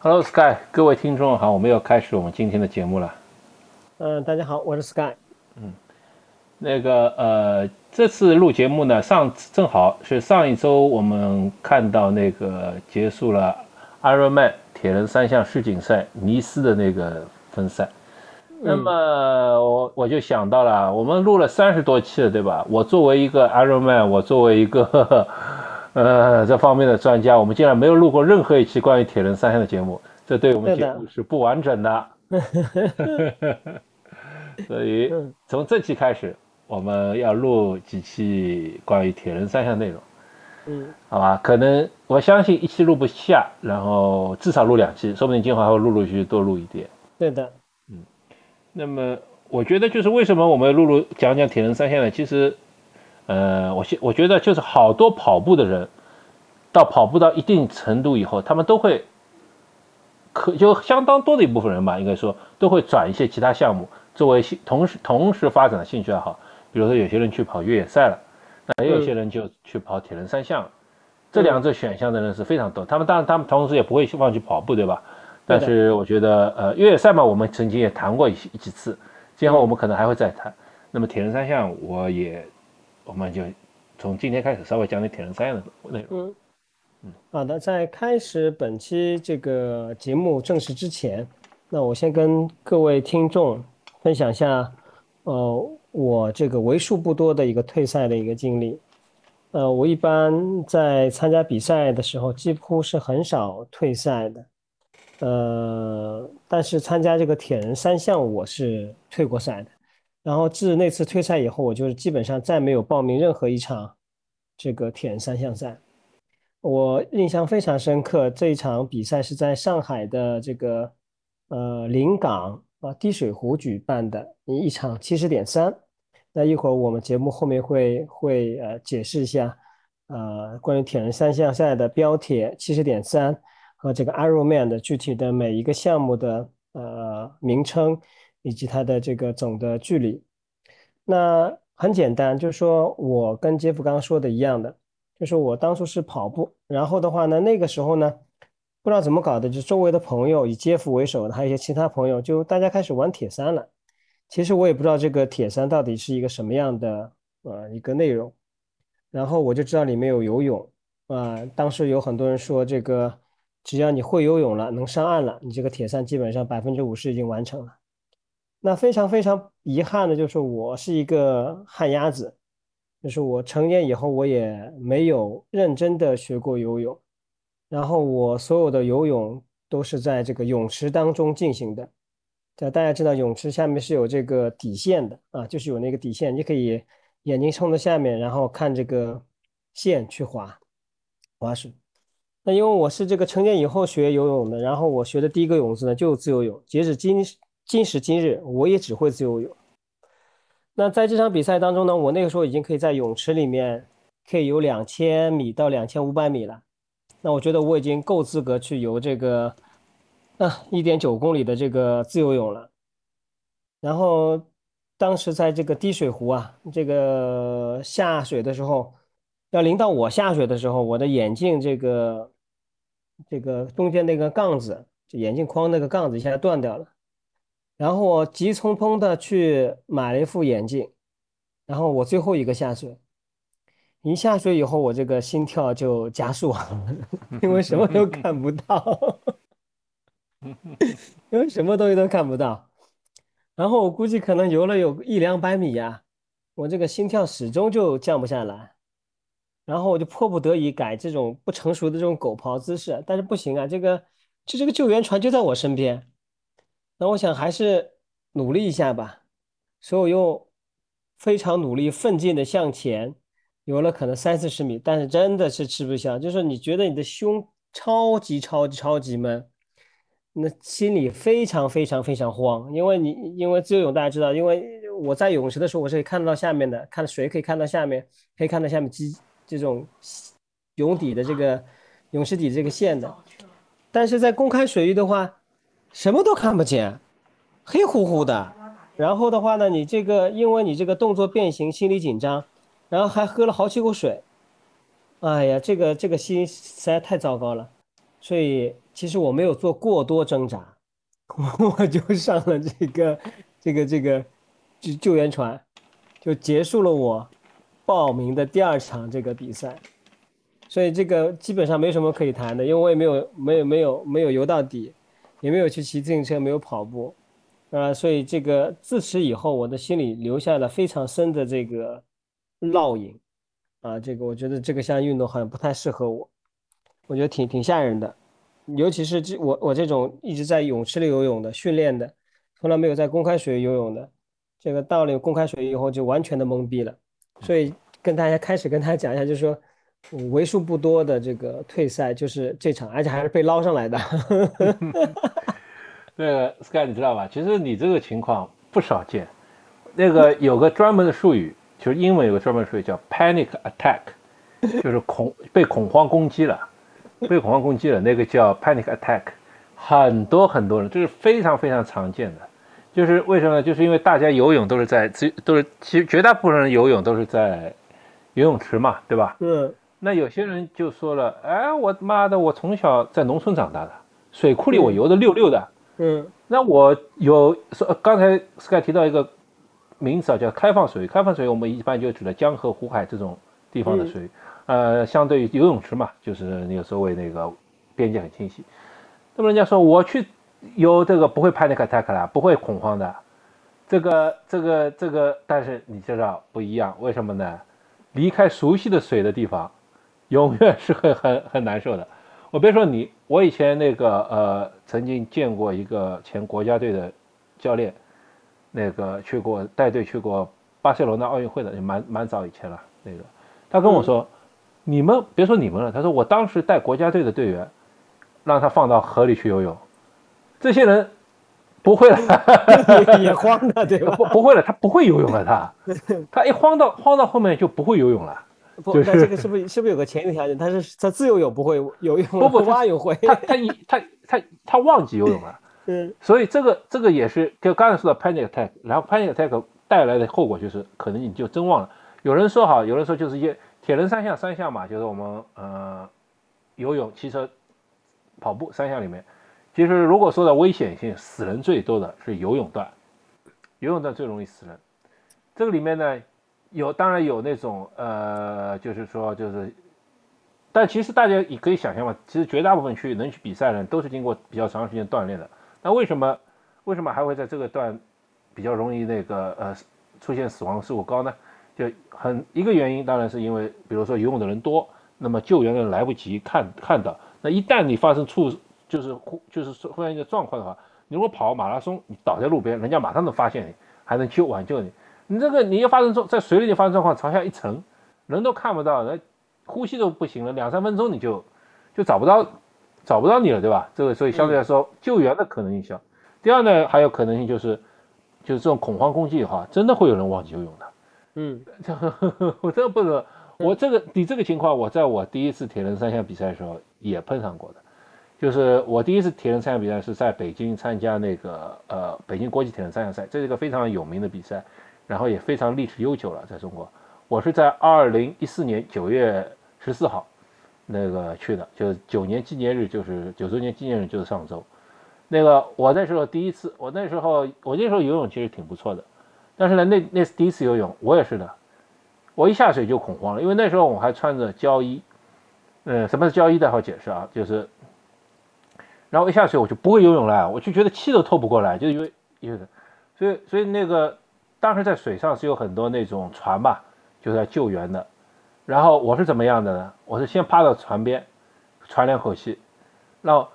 Hello Sky，各位听众好，我们要开始我们今天的节目了。嗯，大家好，我是 Sky。嗯，那个呃，这次录节目呢，上正好是上一周我们看到那个结束了 Ironman 铁人三项世锦赛尼斯的那个分赛。那么我我就想到了，我们录了三十多期了，对吧？我作为一个 Ironman，我作为一个呃这方面的专家，我们竟然没有录过任何一期关于铁人三项的节目，这对我们节目是不完整的。所以从这期开始，我们要录几期关于铁人三项内容。嗯，好吧，可能我相信一期录不下，然后至少录两期，说不定今后还会陆陆续续多录一点。对的。嗯那么我觉得就是为什么我们陆陆讲讲铁人三项呢？其实，呃，我现我觉得就是好多跑步的人，到跑步到一定程度以后，他们都会，可就相当多的一部分人吧，应该说都会转一些其他项目作为同时同时发展的兴趣爱好。比如说有些人去跑越野赛了，那也有些人就去跑铁人三项，这两者选项的人是非常多。他们当然他们同时也不会忘记跑步，对吧？但是我觉得，呃，越野赛嘛，我们曾经也谈过一几次，今后我们可能还会再谈。那么铁人三项，我也，我们就从今天开始稍微讲点铁人三项的内容。嗯好的，在开始本期这个节目正式之前，那我先跟各位听众分享一下，呃，我这个为数不多的一个退赛的一个经历。呃，我一般在参加比赛的时候，几乎是很少退赛的。呃，但是参加这个铁人三项，我是退过赛的。然后自那次退赛以后，我就是基本上再没有报名任何一场这个铁人三项赛。我印象非常深刻，这一场比赛是在上海的这个呃临港啊滴水湖举办的一场七十点三。那一会儿我们节目后面会会呃解释一下呃关于铁人三项赛的标铁七十点三。和这个 Ironman 的具体的每一个项目的呃名称，以及它的这个总的距离，那很简单，就是说我跟杰夫刚刚说的一样的，就是我当初是跑步，然后的话呢，那个时候呢，不知道怎么搞的，就周围的朋友以街夫为首的，还有一些其他朋友，就大家开始玩铁三了。其实我也不知道这个铁三到底是一个什么样的呃一个内容，然后我就知道里面有游泳啊，当时有很多人说这个。只要你会游泳了，能上岸了，你这个铁三基本上百分之五十已经完成了。那非常非常遗憾的就是我是一个旱鸭子，就是我成年以后我也没有认真的学过游泳，然后我所有的游泳都是在这个泳池当中进行的。这大家知道泳池下面是有这个底线的啊，就是有那个底线，你可以眼睛冲着下面，然后看这个线去划划水。那因为我是这个成年以后学游泳的，然后我学的第一个泳姿呢就自由泳。截止今今时今日，我也只会自由泳。那在这场比赛当中呢，我那个时候已经可以在泳池里面可以游两千米到两千五百米了。那我觉得我已经够资格去游这个啊一点九公里的这个自由泳了。然后当时在这个滴水湖啊，这个下水的时候，要临到我下水的时候，我的眼镜这个。这个中间那个杠子，就眼镜框那个杠子一下断掉了，然后我急匆匆的去买了一副眼镜，然后我最后一个下水，一下水以后我这个心跳就加速，因为什么都看不到，因为什么东西都看不到，然后我估计可能游了有一两百米呀，我这个心跳始终就降不下来。然后我就迫不得已改这种不成熟的这种狗刨姿势，但是不行啊，这个就这个救援船就在我身边，那我想还是努力一下吧，所以我又非常努力奋进的向前游了可能三四十米，但是真的是吃不消，就是你觉得你的胸超级超级超级闷，那心里非常非常非常慌，因为你因为自由泳大家知道，因为我在泳池的时候我是可以看到下面的，看水可以看到下面，可以看到下面机。这种泳底的这个泳池底这个线的，但是在公开水域的话，什么都看不见，黑乎乎的。然后的话呢，你这个因为你这个动作变形，心理紧张，然后还喝了好几口水，哎呀，这个这个心实在太糟糕了。所以其实我没有做过多挣扎，我就上了这个这个这个救救援船，就结束了我报名的第二场这个比赛。所以这个基本上没什么可以谈的，因为我也没有没有没有没有游到底，也没有去骑自行车，没有跑步，啊，所以这个自此以后，我的心里留下了非常深的这个烙印，啊，这个我觉得这个项运动好像不太适合我，我觉得挺挺吓人的，尤其是这我我这种一直在泳池里游泳的训练的，从来没有在公开水域游泳的，这个到了公开水域以后就完全的懵逼了，所以跟大家开始跟大家讲一下，就是说。为数不多的这个退赛就是这场，而且还是被捞上来的。那个 Sky，你知道吧？其实你这个情况不少见。那个有个专门的术语，就是英文有个专门术语叫 panic attack，就是恐被恐慌攻击了，被恐慌攻击了，那个叫 panic attack。很多很多人，这是非常非常常见的。就是为什么呢？就是因为大家游泳都是在，都是其实绝大部分人游泳都是在游泳池嘛，对吧？嗯。那有些人就说了，哎，我妈的，我从小在农村长大的，水库里我游的溜溜的，嗯，那我有说刚才 Sky 提到一个名词啊，叫开放水域。开放水域我们一般就指的江河湖海这种地方的水域，呃，相对于游泳池嘛，就是那个所谓那个边界很清晰。那么人家说我去游这个不会 panic attack 啦，不会恐慌的，这个这个这个，但是你知道不一样，为什么呢？离开熟悉的水的地方。永远是很很很难受的。我别说你，我以前那个呃，曾经见过一个前国家队的教练，那个去过带队去过巴塞罗那奥运会的，也蛮蛮早以前了。那个他跟我说，你们别说你们了，他说我当时带国家队的队员，让他放到河里去游泳，这些人不会了，也慌的对吧？不不会了，他不会游泳了，他他一慌到慌到后面就不会游泳了。不，那这个是不是是不是有个前提条件？他是他自由泳不会游泳，不不蛙泳会。他他一他他他忘记游泳了。嗯。所以这个这个也是就刚才说的 panic attack，然后 panic attack 带来的后果就是可能你就真忘了。有人说好，有人说就是一些铁人三项三项嘛，就是我们呃游泳、骑车、跑步三项里面，其实如果说的危险性，死人最多的是游泳段，游泳段最容易死人。这个里面呢。有，当然有那种，呃，就是说，就是，但其实大家也可以想象嘛，其实绝大部分去能去比赛的人都是经过比较长时间锻炼的。那为什么，为什么还会在这个段比较容易那个呃出现死亡事故高呢？就很一个原因，当然是因为，比如说游泳的人多，那么救援的人来不及看看到。那一旦你发生触，就是忽就是忽然一个状况的话，你如果跑马拉松，你倒在路边，人家马上能发现你，还能救挽救你。你这个你要发生状在水里就发生状况，朝下一沉，人都看不到，人呼吸都不行了，两三分钟你就就找不到找不到你了，对吧？这个所以相对来说救援的可能性小。第二呢，还有可能性就是就是这种恐慌攻击的话，真的会有人忘记游泳的。嗯，这 我真的不能，我这个你这个情况，我在我第一次铁人三项比赛的时候也碰上过的，就是我第一次铁人三项比赛是在北京参加那个呃北京国际铁人三项赛，这是一个非常有名的比赛。然后也非常历史悠久了，在中国，我是在二零一四年九月十四号那个去的，就是九年纪念日，就是九周年纪念日，就是上周。那个我那时候第一次，我那时候我那时候游泳其实挺不错的，但是呢，那那是第一次游泳，我也是的，我一下水就恐慌了，因为那时候我还穿着胶衣。嗯，什么是胶衣？待会解释啊，就是，然后一下水我就不会游泳了，我就觉得气都透不过来，就因为因为，所以所以那个。当时在水上是有很多那种船吧，就是来救援的。然后我是怎么样的呢？我是先趴到船边，喘两口气，然后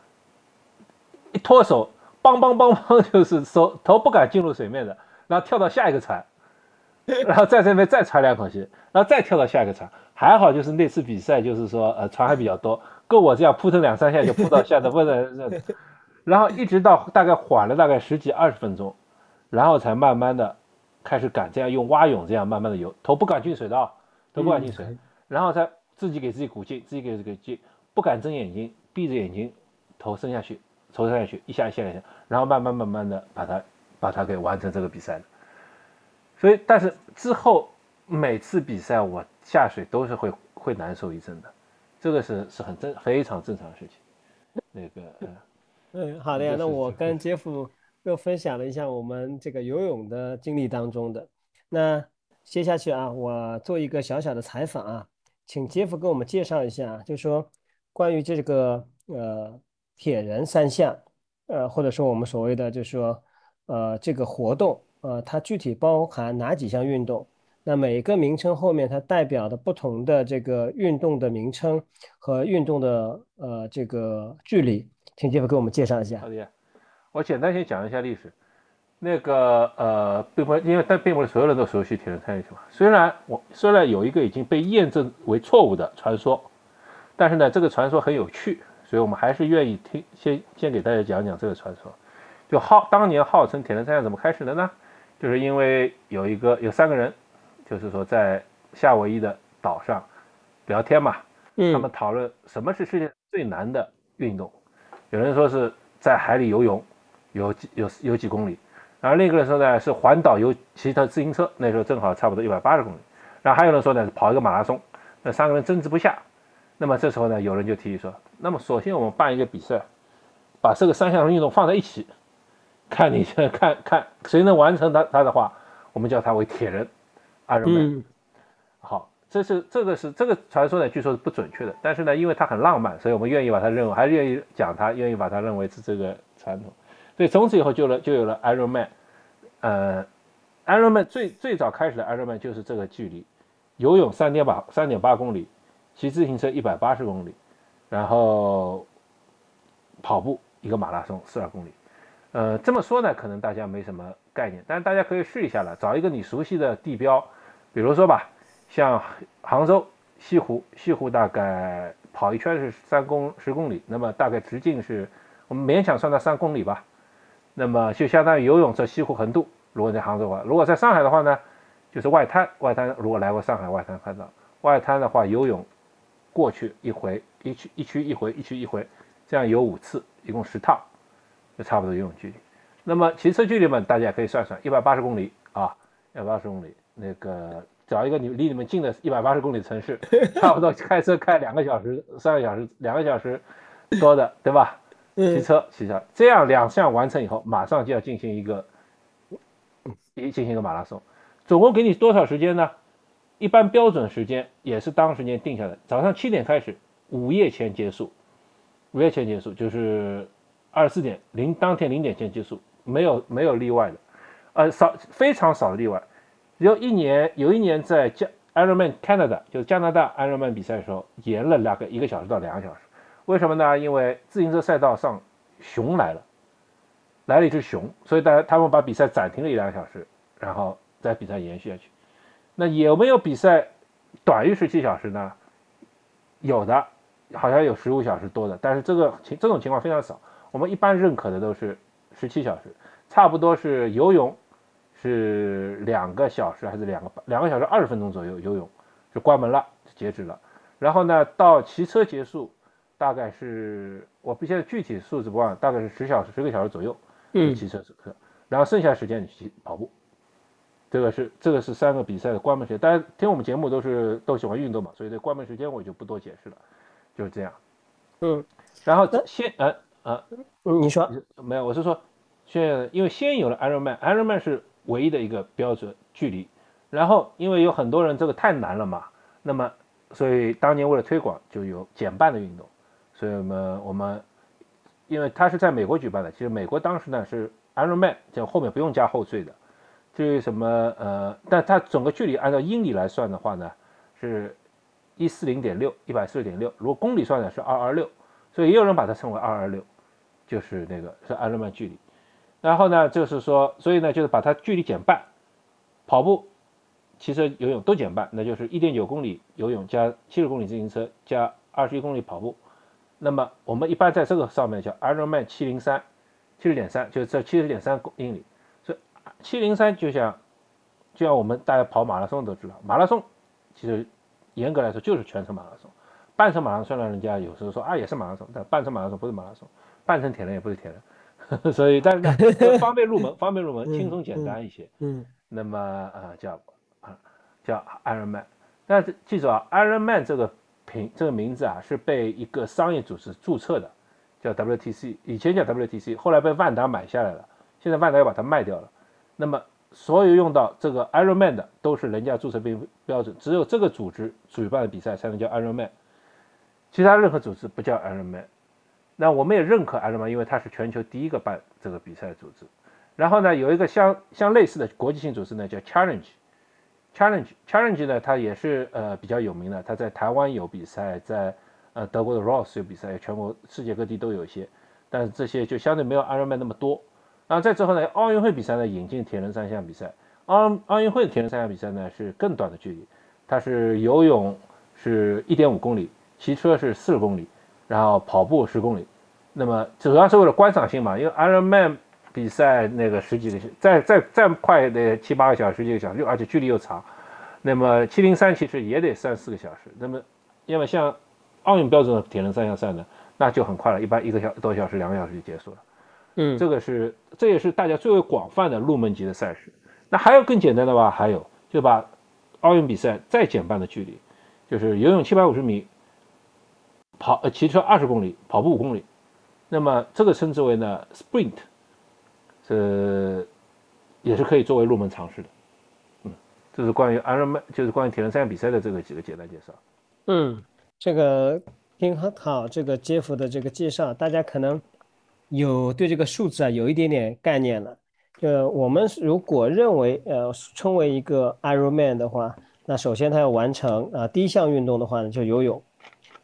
一脱手，梆梆梆梆，就是手头不敢进入水面的，然后跳到下一个船，然后在这边再喘两口气，然后再跳到下一个船。还好就是那次比赛就是说呃船还比较多，够我这样扑腾两三下就扑到下的，不能。然后一直到大概缓了大概十几二十分钟，然后才慢慢的。开始敢这样用蛙泳这样慢慢的游，头不敢进水的啊，头不敢进水，然后再自己给自己鼓劲，自己给自己劲，不敢睁眼睛，闭着眼睛，头伸下去，头伸下去，一下一下一下，然后慢慢慢慢的把它把它给完成这个比赛的。所以，但是之后每次比赛我下水都是会会难受一阵的，这个是是很正非常正常的事情。那个，嗯，好的呀。那我跟杰夫又分享了一下我们这个游泳的经历当中的。那接下去啊，我做一个小小的采访啊，请杰夫给我们介绍一下，就说关于这个呃铁人三项，呃或者说我们所谓的就是说呃这个活动，呃它具体包含哪几项运动？那每个名称后面它代表的不同的这个运动的名称和运动的呃这个距离，请杰夫给我们介绍一下。我简单先讲一下历史。那个呃，并不因为但并不是所有人都熟悉铁人三项嘛。虽然我虽然有一个已经被验证为错误的传说，但是呢，这个传说很有趣，所以我们还是愿意听先先给大家讲讲这个传说。就号当年号称铁人三项怎么开始的呢？就是因为有一个有三个人。就是说，在夏威夷的岛上聊天嘛，他们讨论什么是世界最难的运动。有人说是在海里游泳，有几有有几公里，然后另一个人说呢是环岛游骑他自行车，那时候正好差不多一百八十公里。然后还有人说呢跑一个马拉松。那三个人争执不下，那么这时候呢有人就提议说，那么首先我们办一个比赛，把这个三项运动放在一起，看你看看谁能完成他他的话，我们叫他为铁人。Ironman，好，这是这个是这个传说呢，据说是不准确的，但是呢，因为它很浪漫，所以我们愿意把它认为，还是愿意讲它，愿意把它认为是这个传统。所以从此以后就了就有了 Ironman，呃，Ironman 最最早开始的 Ironman 就是这个距离，游泳三点八三点八公里，骑自行车一百八十公里，然后跑步一个马拉松四二公里。呃，这么说呢，可能大家没什么概念，但是大家可以试一下了，找一个你熟悉的地标，比如说吧，像杭州西湖，西湖大概跑一圈是三公十公里，那么大概直径是，我们勉强算到三公里吧，那么就相当于游泳在西湖横渡。如果在杭州的话，如果在上海的话呢，就是外滩，外滩如果来过上海外滩看到，外滩的话游泳过去一回，一区一区一回，一区一回，这样游五次，一共十趟。就差不多游泳距离，那么骑车距离嘛，大家也可以算算，一百八十公里啊，一百八十公里，那个找一个你离你们近的一百八十公里城市，差不多开车开两个小时、三个小时、两个小时多的，对吧？骑车骑车，这样两项完成以后，马上就要进行一个一进行一个马拉松，总共给你多少时间呢？一般标准时间也是当时间定下的，早上七点开始，午夜前结束，午夜前结束就是。二十四点零当天零点前结束，没有没有例外的，呃少非常少的例外，有一年有一年在加 Ironman Canada 就是加拿大 Ironman 比赛的时候延了大概一个小时到两个小时，为什么呢？因为自行车赛道上熊来了，来了一只熊，所以大家他们把比赛暂停了一两个小时，然后再比赛延续下去。那有没有比赛短于十七小时呢？有的，好像有十五小时多的，但是这个情这种情况非常少。我们一般认可的都是十七小时，差不多是游泳是两个小时还是两个两个小时二十分钟左右游泳就关门了就截止了，然后呢到骑车结束大概是我不现在具体数字不忘，大概是十小时十个小时左右，嗯，骑车课，然后剩下时间你去跑步，这个是这个是三个比赛的关门时间。大家听我们节目都是都喜欢运动嘛，所以这关门时间我就不多解释了，就是这样，嗯，然后先呃。呃，你说没有？我是说，现因为先有了 Ironman，Ironman 是唯一的一个标准距离。然后因为有很多人这个太难了嘛，那么所以当年为了推广，就有减半的运动。所以我们我们因为它是在美国举办的，其实美国当时呢是 Ironman，就后面不用加后缀的。至于什么呃，但它整个距离按照英里来算的话呢，是一四零点六，一百四十点六。如果公里算呢是二二六，所以也有人把它称为二二六。就是那个是 Ironman 距离，然后呢，就是说，所以呢，就是把它距离减半，跑步、骑车、游泳都减半，那就是一点九公里游泳加七十公里自行车加二十一公里跑步。那么我们一般在这个上面叫 Ironman 七零三，七十点三，就是这七十点三公里。所以七零三就像就像我们大家跑马拉松都知道，马拉松其实严格来说就是全程马拉松，半程马拉松虽然人家有时候说啊也是马拉松，但半程马拉松不是马拉松。半程铁人也不是铁人，所以但是呢，方便入门，方便入门，轻松简单一些。嗯，那么啊叫啊叫 Ironman，但是记住啊，Ironman 这个这个名字啊是被一个商业组织注册的，叫 WTC，以前叫 WTC，后来被万达买下来了，现在万达要把它卖掉了。那么所有用到这个 Ironman 的都是人家注册标标准，只有这个组织举办的比赛才能叫 Ironman，其他任何组织不叫 Ironman。那我们也认可 Ironman，因为它是全球第一个办这个比赛的组织。然后呢，有一个相相类似的国际性组织呢，叫 Challenge。Challenge Challenge 呢，它也是呃比较有名的，它在台湾有比赛，在呃德国的 Ross 有比赛，全国世界各地都有一些，但是这些就相对没有 Ironman 那么多。然后再之后呢，奥运会比赛呢引进铁人三项比赛，奥奥运会铁人三项比赛呢是更短的距离，它是游泳是一点五公里，骑车是四十公里，然后跑步十公里。那么主要是为了观赏性嘛，因为 Ironman 比赛那个十几个小，再再再快的七八个小时、十几个小时，而且距离又长。那么七零三其实也得三四个小时。那么要么像奥运标准的铁人三项赛呢，那就很快了，一般一个小多小时、两个小时就结束了。嗯，这个是这也是大家最为广泛的入门级的赛事。那还有更简单的吧？还有就把奥运比赛再减半的距离，就是游泳七百五十米，跑呃骑车二十公里，跑步五公里。那么这个称之为呢 sprint。这也是可以作为入门尝试的，嗯，这是关于 Ironman，就是关于铁人三项比赛的这个几个简单介绍。嗯，这个听好，这个 Jeff 的这个介绍，大家可能有对这个数字啊有一点点概念了。呃，我们如果认为呃称为一个 Ironman 的话，那首先他要完成啊第一项运动的话呢，就游泳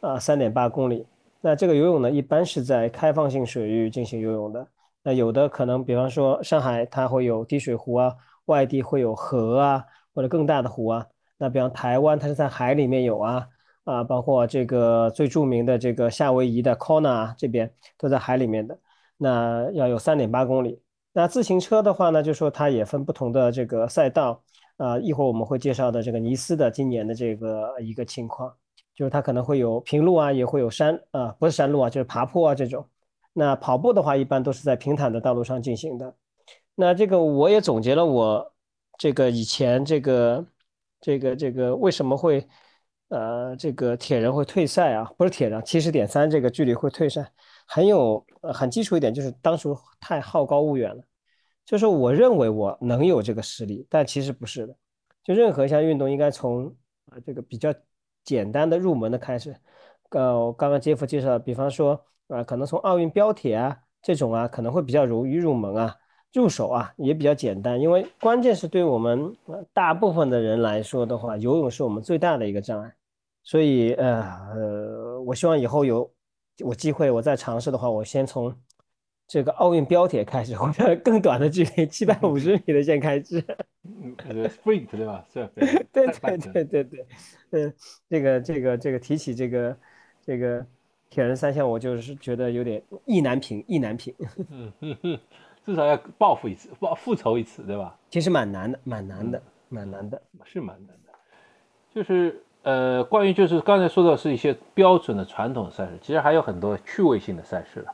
啊三点八公里。那这个游泳呢，一般是在开放性水域进行游泳的。那有的可能，比方说上海它会有滴水湖啊，外地会有河啊，或者更大的湖啊。那比方台湾它是在海里面有啊，啊，包括这个最著名的这个夏威夷的 Kona 这边都在海里面的。那要有三点八公里。那自行车的话呢，就说它也分不同的这个赛道啊，一会儿我们会介绍的这个尼斯的今年的这个一个情况，就是它可能会有平路啊，也会有山啊，不是山路啊，就是爬坡啊这种。那跑步的话，一般都是在平坦的道路上进行的。那这个我也总结了，我这个以前这个这个这个为什么会呃这个铁人会退赛啊？不是铁人，七十点三这个距离会退赛，很有很基础一点，就是当初太好高骛远了。就是我认为我能有这个实力，但其实不是的。就任何一项运动，应该从啊这个比较简单的入门的开始。呃，刚刚杰夫介绍，比方说。啊，可能从奥运标铁啊这种啊，可能会比较容易入门啊，入手啊也比较简单。因为关键是对我们大部分的人来说的话，游泳是我们最大的一个障碍。所以呃呃，我希望以后有我机会我再尝试的话，我先从这个奥运标铁开始，或者更短的距离，七百五十米的先开始。嗯，sprint 对吧？是。对对对对对，嗯，这个这个这个提起这个这个。铁人三项，我就是觉得有点意难平，意难平。至少要报复一次，报复仇一次，对吧？其实蛮难的，蛮难的，蛮难的，是蛮难的。就是呃，关于就是刚才说的是一些标准的传统赛事，其实还有很多趣味性的赛事了。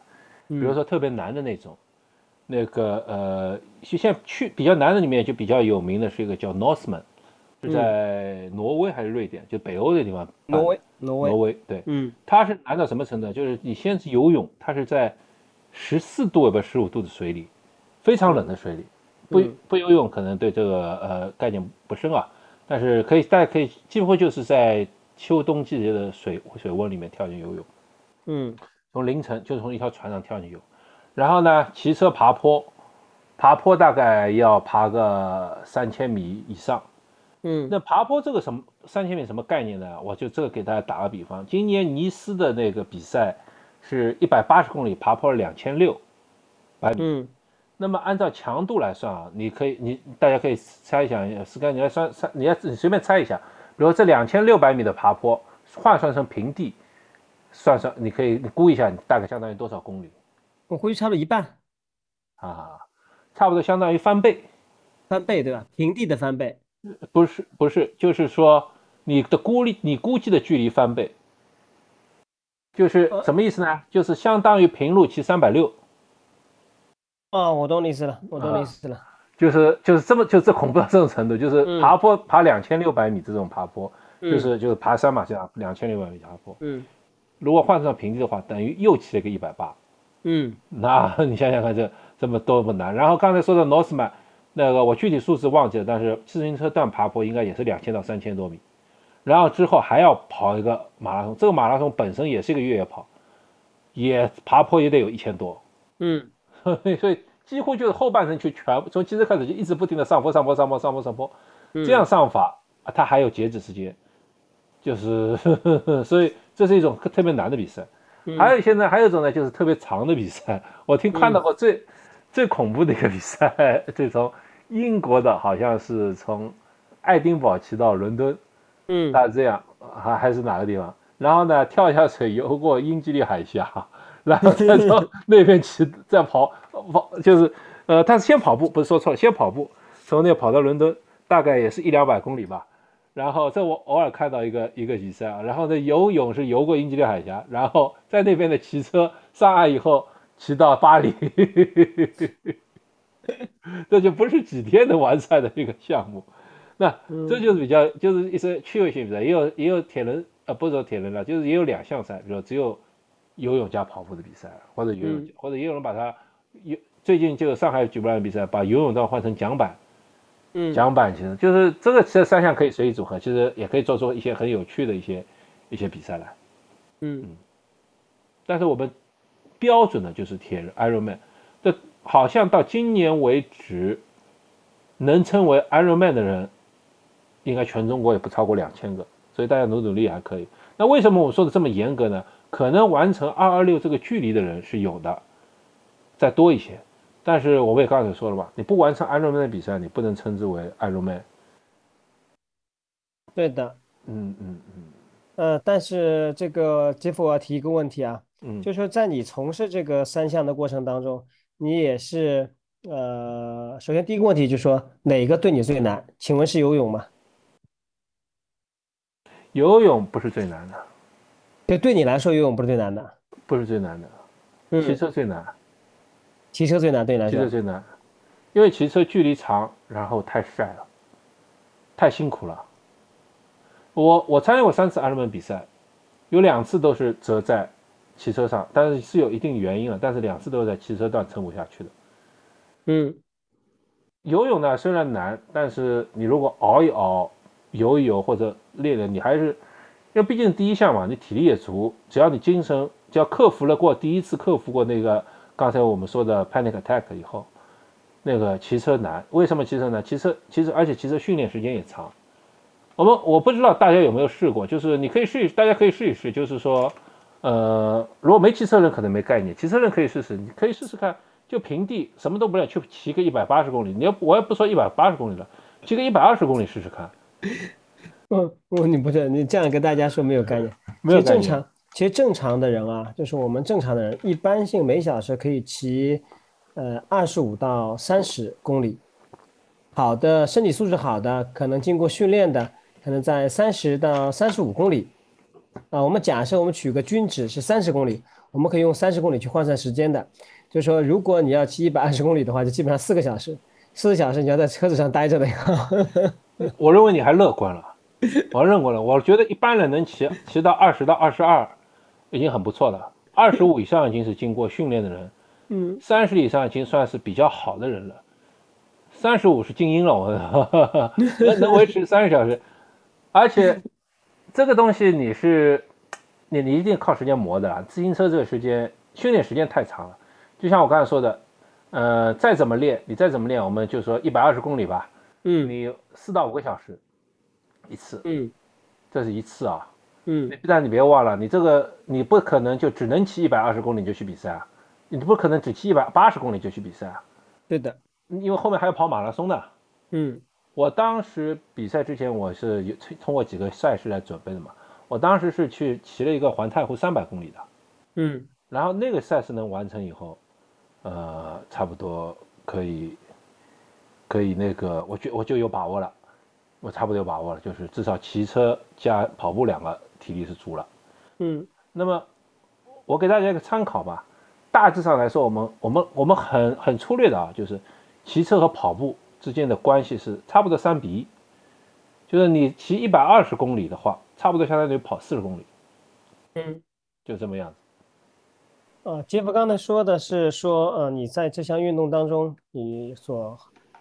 比如说特别难的那种，那个呃，就像去比较难的里面就比较有名的是一个叫 Northman。是在挪威还是瑞典？就北欧的地方。挪威，挪威，挪威，对，嗯，它是难到什么程度？就是你先是游泳，它是在十四度不十五度的水里，非常冷的水里，不不游泳可能对这个呃概念不深啊，但是可以大家可以几乎就是在秋冬季节的水水温里面跳进游泳，嗯，从凌晨就从一条船上跳进游，然后呢骑车爬坡，爬坡大概要爬个三千米以上。嗯，那爬坡这个什么三千米什么概念呢？我就这个给大家打个比方，今年尼斯的那个比赛是一百八十公里，爬坡两千六百米。嗯，那么按照强度来算啊，你可以，你大家可以猜一下，思刚你来算算，你要你随便猜一下，比如这两千六百米的爬坡换算成平地，算算你可以你估一下，你大概相当于多少公里？我估计差不多一半。啊，差不多相当于翻倍。翻倍对吧？平地的翻倍。不是不是，就是说你的估力，你估计的距离翻倍，就是什么意思呢？就是相当于平路骑三百六。哦，我懂你意思了，我懂你意思了。就是就是这么就这恐怖到这种程度，就是爬坡爬两千六百米这种爬坡，就是就是爬山嘛，这样两千六百米爬坡。嗯。如果换算平地的话，等于又骑了个一百八。嗯，那 你想想看这这么多么难。然后刚才说的 Northman，那个我具体数字忘记了，但是自行车段爬坡应该也是两千到三千多米。然后之后还要跑一个马拉松，这个马拉松本身也是一个越野跑，也爬坡也得有一千多。嗯，所以几乎就是后半程去全从骑车开始就一直不停的上坡上坡上坡上坡上坡，这样上法啊，它还有截止时间，就是 所以这是一种特别难的比赛。还有现在还有一种呢，就是特别长的比赛。我听看到过最最恐怖的一个比赛，就从英国的，好像是从爱丁堡骑到伦敦，嗯，他这样还还是哪个地方？然后呢，跳下水游过英吉利海峡，然后再从那边骑再跑跑，就是呃，他是先跑步，不是说错了，先跑步从那跑到伦敦，大概也是一两百公里吧。然后这我偶尔看到一个一个比赛啊，然后呢游泳是游过英吉利海峡，然后在那边的骑车上岸以后骑到巴黎，这就不是几天能完赛的一个项目。那这就是比较就是一些趣味性比赛，也有也有铁人呃不是说铁人了，就是也有两项赛，比如只有游泳加跑步的比赛，或者游泳或者也有人把它游最近就上海举办的比赛，把游泳道换成桨板。嗯桨板其实就是这个，其实三项可以随意组合，其实也可以做出一些很有趣的一些一些比赛来。嗯嗯。但是我们标准的就是铁人 Ironman，这好像到今年为止，能称为 Ironman 的人，应该全中国也不超过两千个，所以大家努努力还可以。那为什么我说的这么严格呢？可能完成二二六这个距离的人是有的，再多一些。但是我们也刚才说了吧，你不完成 Ironman 的比赛，你不能称之为 Ironman。对的，嗯嗯嗯。呃，但是这个杰夫，我要提一个问题啊，嗯，就是说在你从事这个三项的过程当中，你也是呃，首先第一个问题就是说哪个对你最难？请问是游泳吗？游泳不是最难的。对，对你来说游泳不是最难的。不是最难的，骑车最难。骑车最难，对你来说。骑车最难，因为骑车距离长，然后太晒了，太辛苦了。我我参加过三次 Ironman 比赛，有两次都是折在骑车上，但是是有一定原因了，但是两次都是在骑车段撑不下去的。嗯，游泳呢虽然难，但是你如果熬一熬，游一游或者练练，你还是，因为毕竟第一项嘛，你体力也足，只要你精神，只要克服了过第一次克服过那个。刚才我们说的 panic attack 以后，那个骑车难，为什么骑车难？骑车其实而且骑车训练时间也长。我们我不知道大家有没有试过，就是你可以试一，大家可以试一试。就是说，呃，如果没骑车人可能没概念，骑车人可以试试，你可以试试看，就平地什么都不练，去骑个一百八十公里。你要我也不说一百八十公里了，骑个一百二十公里试试看。嗯，我你不是你这样跟大家说没有概念，没有正常。其实正常的人啊，就是我们正常的人，一般性每小时可以骑，呃，二十五到三十公里。好的，身体素质好的，可能经过训练的，可能在三十到三十五公里。啊，我们假设我们取个均值是三十公里，我们可以用三十公里去换算时间的。就是说，如果你要骑一百二十公里的话，就基本上四个小时，四个小时你要在车子上待着的呀。我认为你还乐观了，我认为了，我觉得一般人能骑骑到二十到二十二。已经很不错了，二十五以上已经是经过训练的人，嗯，三十以上已经算是比较好的人了，三十五是精英了，我 能能维持三十小时，而且这个东西你是你你一定靠时间磨的啦，自行车这个时间训练时间太长了，就像我刚才说的，呃，再怎么练，你再怎么练，我们就说一百二十公里吧，嗯，你四到五个小时一次，嗯，这是一次啊。嗯，但你别忘了，你这个你不可能就只能骑一百二十公里就去比赛啊，你不可能只骑一百八十公里就去比赛啊。对的，因为后面还要跑马拉松的。嗯，我当时比赛之前我是有通过几个赛事来准备的嘛，我当时是去骑了一个环太湖三百公里的。嗯，然后那个赛事能完成以后，呃，差不多可以，可以那个，我就我就有把握了，我差不多有把握了，就是至少骑车加跑步两个。体力是足了，嗯，那么我给大家一个参考吧。大致上来说，我们我们我们很很粗略的啊，就是骑车和跑步之间的关系是差不多三比一，就是你骑一百二十公里的话，差不多相当于跑四十公里，嗯，就这么样子。啊，杰夫刚才说的是说，呃，你在这项运动当中，你所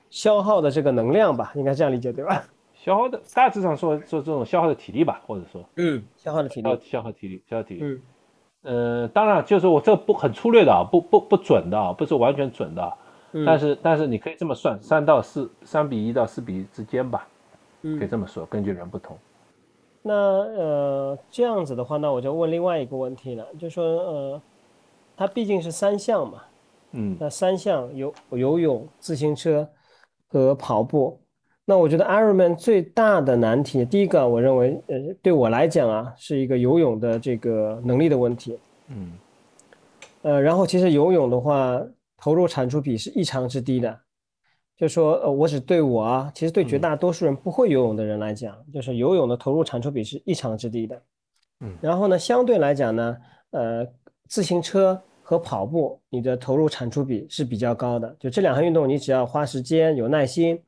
消耗的这个能量吧，应该这样理解对吧？消耗的大致上说说这种消耗的体力吧，或者说，嗯，消耗的体消力，消耗体力，消耗体力。嗯呃，当然就是我这不很粗略的啊，不不不准的啊，不是完全准的啊，嗯，但是但是你可以这么算，三到四，三比一到四比一之间吧，可以嗯，这么说，根据人不同。那呃这样子的话，那我就问另外一个问题了，就说呃，它毕竟是三项嘛，嗯那三项游游泳、自行车和跑步。那我觉得 Ironman 最大的难题，第一个我认为，呃，对我来讲啊，是一个游泳的这个能力的问题。嗯呃，然后其实游泳的话，投入产出比是异常之低的。就说呃，我只对我啊，其实对绝嗯大多数人不会游泳的人来讲，就是游泳的投入产出比是异常之低的。嗯然后呢，相对来讲呢，呃，自行车和跑步，你的投入产出比是比较高的。就这两项运动，你只要花时间、有耐心，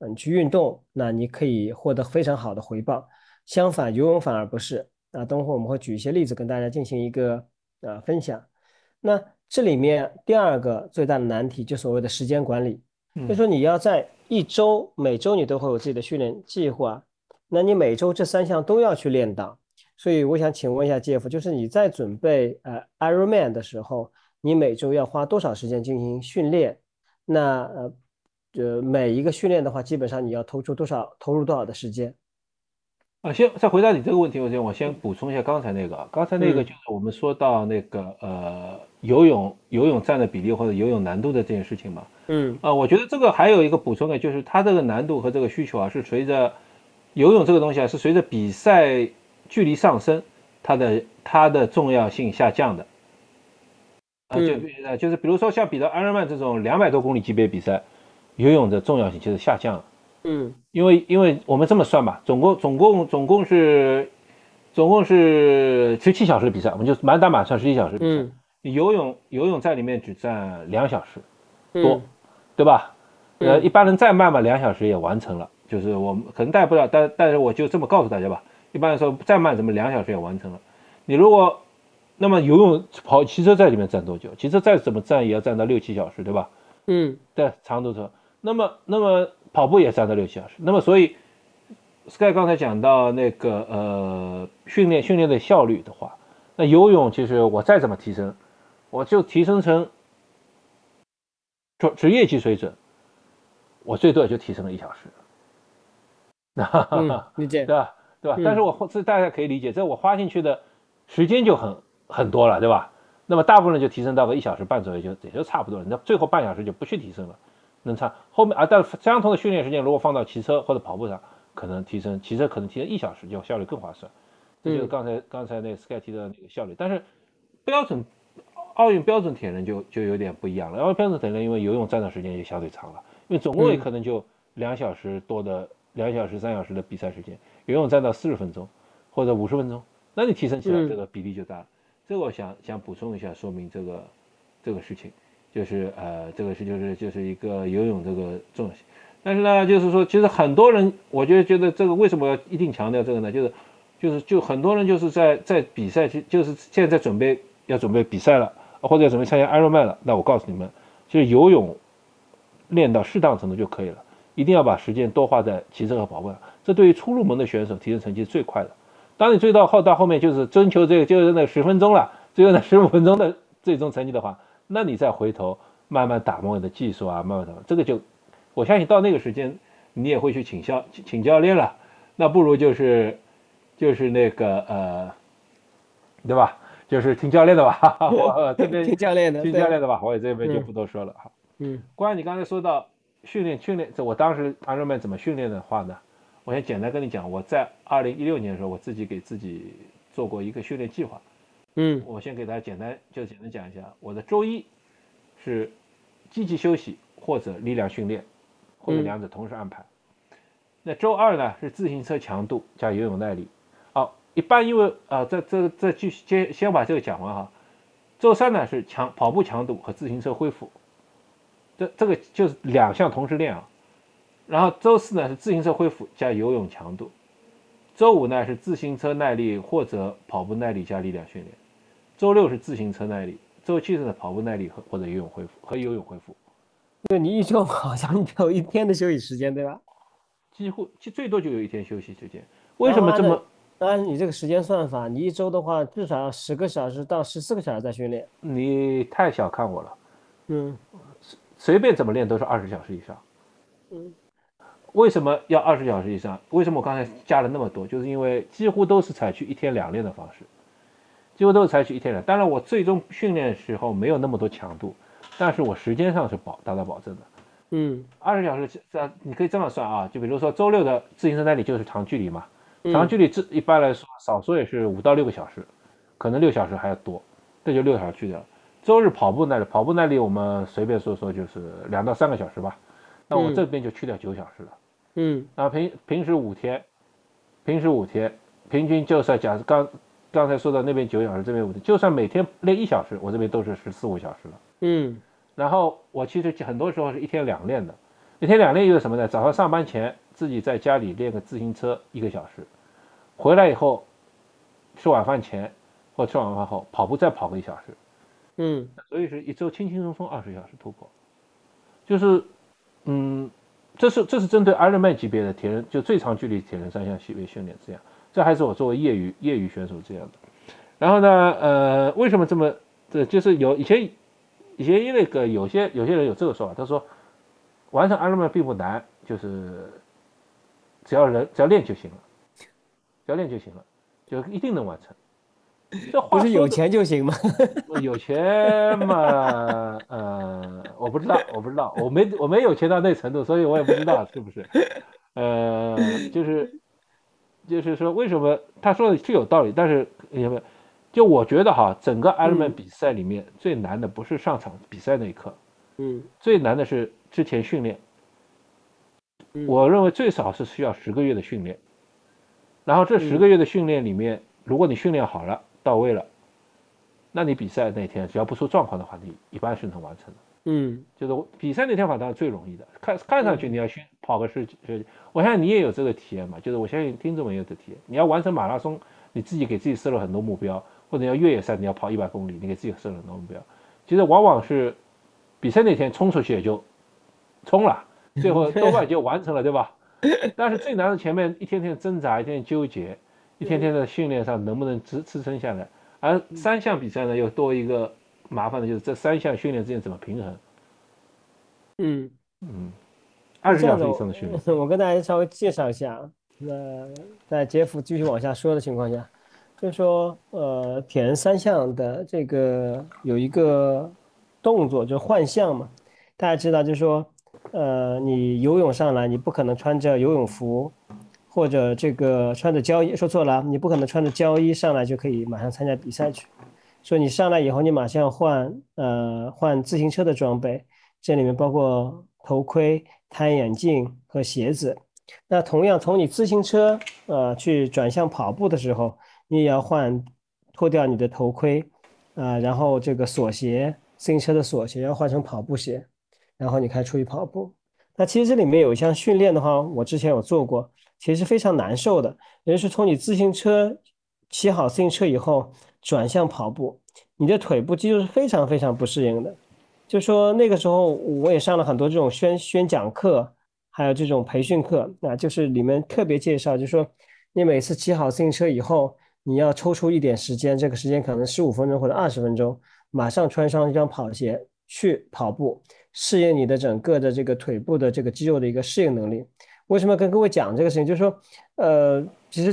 嗯，去运动，那你可以获得非常好的回报。相反，游泳反而不是。啊，等会儿我们会举一些例子跟大家进行一个呃分享。那这里面第二个最大的难题就所谓的时间管理，就嗯说你要在一周每周你都会有自己的训练计划，那你每周这三项都要去练到。所以我想请问一下 Jeff，就是你在准备呃 Ironman 的时候，你每周要花多少时间进行训练？那呃呃每一个训练的话，基本上你要投出多少投入多少的时间？啊，先再回答你这个问题，我先我先补充一下刚才那个，刚才那个嗯就是我们说到那个呃游泳游泳占的比例或者游泳难度的这件事情嘛。嗯啊，我觉得这个还有一个补充的，就是它这个难度和这个需求啊，是随着游泳这个东西啊，是随着比赛距离上升，它的它的重要性下降的。啊，就就是比如说像比到 Ironman 这种两百多公里级别比赛，游泳的重要性就是下降了。嗯因为因为我们这么算吧，总共总共总共是总共是十七小时的比赛，我们就满打满算十七小时比赛。游泳游泳在里面只占两小时，嗯多对吧？呃，嗯一般人再慢嘛，两小时也完成了。就是我们可能带不了，但但是我就这么告诉大家吧，一般来说再慢怎么两小时也完成了。你如果那么游泳跑骑车在里面站多久？骑车再怎么站也要站到六七小时，对吧？嗯对，长途车。那么，那么跑步也站到六七小时。那么，所以 Sky 刚才讲到那个呃训练训练的效率的话，那游泳其实我再怎么提升，我就提升成职职业级水准，我最多也就提升了一小时。嗯，理解对。吧？对吧？嗯但是我这大家可以理解，这我花进去的时间就很很多了，对吧？那么大部分人就提升到个一小时半左右，就也就差不多了。那最后半小时就不去提升了，能差后面啊，但相同的训练时间如果放到骑车或者跑步上，可能提升骑车可能提升一小时就效率更划算。这就是嗯刚才刚才那 Sky 提到的那个效率，但是标准奥运标准铁人就就有点不一样了。奥运标准铁人因为游泳站的时间就相对长了，因为总共也嗯可能就两小时多的两小时三小时的比赛时间，游泳站到四十分钟或者五十分钟，那你提升起来嗯这个比例就大了。这个我想想补充一下，说明这个这个事情，就是呃这个是就是就是一个游泳这个重要性。但是呢，就是说，其实很多人，我觉得觉得这个为什么要一定强调这个呢？就是就是就很多人就是在在比赛就就是现在准备要准备比赛了，或者准备参加 Ironman 了，那我告诉你们，就是游泳练到适当程度就可以了，一定要把时间多花在骑车和跑步上，这对于初入门的选手提升成绩是最快的。当你追到后到后面就是征求这个就是那十分钟了，最后那十五分钟的最终成绩的话，那你再回头慢慢打磨你的技术啊，慢慢打磨，这个就我相信到那个时间你也会去请教请教练了，那不如就是就是那个呃，对吧？就是听教练的吧，我这边听教练的，听教练的吧，我也这边就嗯不多说了哈。嗯关于你刚才说到训练训练，这我当时 Ironman 怎么训练的话呢？我先简单跟你讲，我在二零一六年的时候，我自己给自己做过一个训练计划。嗯我先给大家简单就简单讲一下，我的周一是积极休息或者力量训练，或者嗯两者同时安排。那周二呢是自行车强度加游泳耐力。好，一般因为啊、呃，这这这继续先先把这个讲完哈。周三呢是强跑步强度和自行车恢复，这这个就是两项同时练啊。然后周四呢是自行车恢复加游泳强度，周五呢是自行车耐力或者跑步耐力加力量训练，周六是自行车耐力、周期性的跑步耐力和或者游泳恢复和游泳恢复。对你一周好像只有一天的休息时间，对吧？几乎就最多就有一天休息时间。为什么这么？按你这个时间算法，你一周的话至少要十个小时到十四个小时在训练。你太小看我了。嗯。随便怎么练都是二十小时以上。嗯。为什么要二十小时以上？为什么我刚才加了那么多？就是因为几乎都是采取一天两练的方式，几乎都是采取一天两。当然，我最终训练时候没有那么多强度，但是我时间上是保达到保证的。嗯，二十小时这你可以这么算啊，就比如说周六的自行车耐力就是长距离嘛，长距离这一般来说少说也是五到六个小时，可能六小时还要多，这就六小时去掉了。周日跑步那里，跑步那里我们随便说说就是两到三个小时吧，那我这边就去掉九小时了。嗯，那平平时五天，平时五天，平均就算假设刚刚才说的那边九小时，这边五天，就算每天练一小时，我这边都是十四五小时了。嗯，然后我其实很多时候是一天两练的，一天两练又是什么呢？早上上班前自己在家里练个自行车一个小时，回来以后吃晚饭前或吃晚饭后跑步再跑个一小时。嗯，所以是一周轻轻松松二十小时突破，就是嗯。这是这是针对 Ironman 级别的铁人，就最长距离铁人三项系列训练这样，这还是我作为业余业余选手这样的。然后呢，呃，为什么这么这就是有以前以前那个有些有些人有这个说法，他说完成 Ironman 并不难，就是只要人只要练就行了，只要练就行了，就一定能完成。这不是有钱就行吗？有钱嘛，呃，我不知道，我不知道，我没我没有钱到那程度，所以我也不知道是不是。呃，就是就是说，为什么他说的是有道理？但是有没有？就我觉得哈，整个 Ironman 比赛里面最难的不是上场比赛那一刻，嗯，最难的是之前训练。我认为最少是需要十个月的训练，然后这十个月的训练里面，如果你训练好了。到位了，那你比赛那天只要不出状况的话，你一般是能完成的。嗯，就是比赛那天反倒是最容易的。看看上去你要训跑个十十，我相信你也有这个体验嘛。就是我相信听众们也有这体验。你要完成马拉松，你自己给自己设了很多目标，或者要越野赛，你要跑一百公里，你给自己设了很多目标。其实往往是比赛那天冲出去也就冲了，最后 多半就完成了，对吧？但是最难的前面一天天挣扎，一天天纠结。一天天的训练上能不能支支撑下来？而三项比赛呢，又多一个麻烦的就是这三项训练之间怎么平衡？嗯嗯，二十小时以上的训练。我跟大家稍微介绍一下，那在杰夫继续往下说的情况下，就是说，呃，铁人三项的这个有一个动作，就换项嘛。大家知道，就是说，呃，你游泳上来，你不可能穿着游泳服。或者这个穿着胶衣，说错了，你不可能穿着胶衣上来就可以马上参加比赛去。所以你上来以后，你马上要换呃换自行车的装备，这里面包括头盔、太阳眼镜和鞋子。那同样从你自行车呃去转向跑步的时候，你也要换脱掉你的头盔啊，然后这个锁鞋，自行车的锁鞋要换成跑步鞋，然后你开始出去跑步。那其实这里面有一项训练的话，我之前有做过。其实是非常难受的，也就是从你自行车骑好自行车以后转向跑步，你的腿部肌肉是非常非常不适应的。就说那个时候我也上了很多这种宣宣讲课，还有这种培训课，那就是里面特别介绍，就说你每次骑好自行车以后，你要抽出一点时间，这个时间可能十五分钟或者二十分钟，马上穿上一双跑鞋去跑步，适应你的整个的这个腿部的这个肌肉的一个适应能力。为什么跟各位讲这个事情？就是说，呃，其实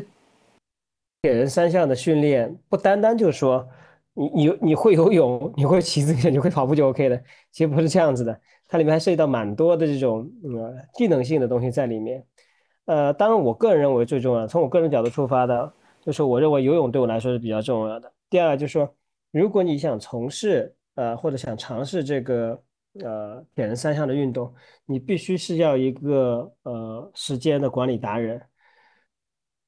铁人三项的训练不单单就是说你你你会游泳，你会骑自行车，你会跑步就 OK 的。其实不是这样子的，它里面还涉及到蛮多的这种呃技能性的东西在里面。呃，当然我个人认为最重要，从我个人角度出发的，就是我认为游泳对我来说是比较重要的。第二就是说，如果你想从事呃或者想尝试这个。呃，铁人三项的运动，你必须是要一个呃时间的管理达人，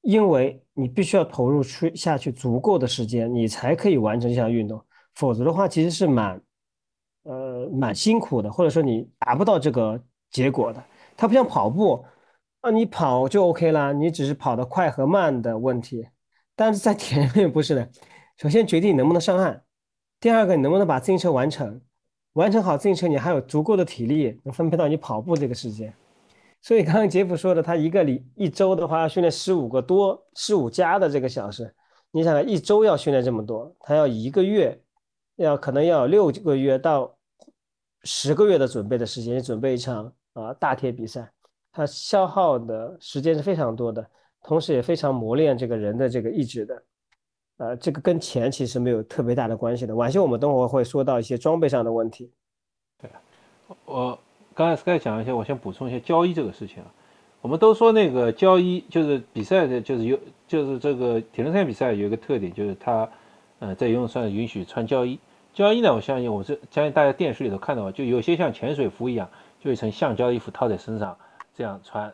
因为你必须要投入去下去足够的时间，你才可以完成这项运动。否则的话，其实是蛮呃蛮辛苦的，或者说你达不到这个结果的。它不像跑步，啊，你跑就 OK 啦，你只是跑得快和慢的问题。但是在 田里面不是的，首先决定你能不能上岸，第二个，你能不能把自行车完成？完成好自行车，你还有足够的体力能分配到你跑步这个时间。所以刚刚杰夫说的，他一个礼一周的话要训练十五个多、十五加的这个小时。你想，一周要训练这么多，他要一个月，要可能要六个月到十个月的准备的时间，准备一场啊大铁比赛，他消耗的时间是非常多的，同时也非常磨练这个人的这个意志的。呃，这个跟钱其实没有特别大的关系的。晚些我们等会儿会说到一些装备上的问题。对，我刚才 Sky 讲一些，我先补充一些交易这个事情啊。我们都说那个交易就是比赛的，就是有就是这个铁人三项比赛有一个特点，就是它呃在游泳上允许穿胶衣。胶衣呢，我相信我是相信大家电视里头看到，就有些像潜水服一样，就一层橡胶衣服套在身上这样穿。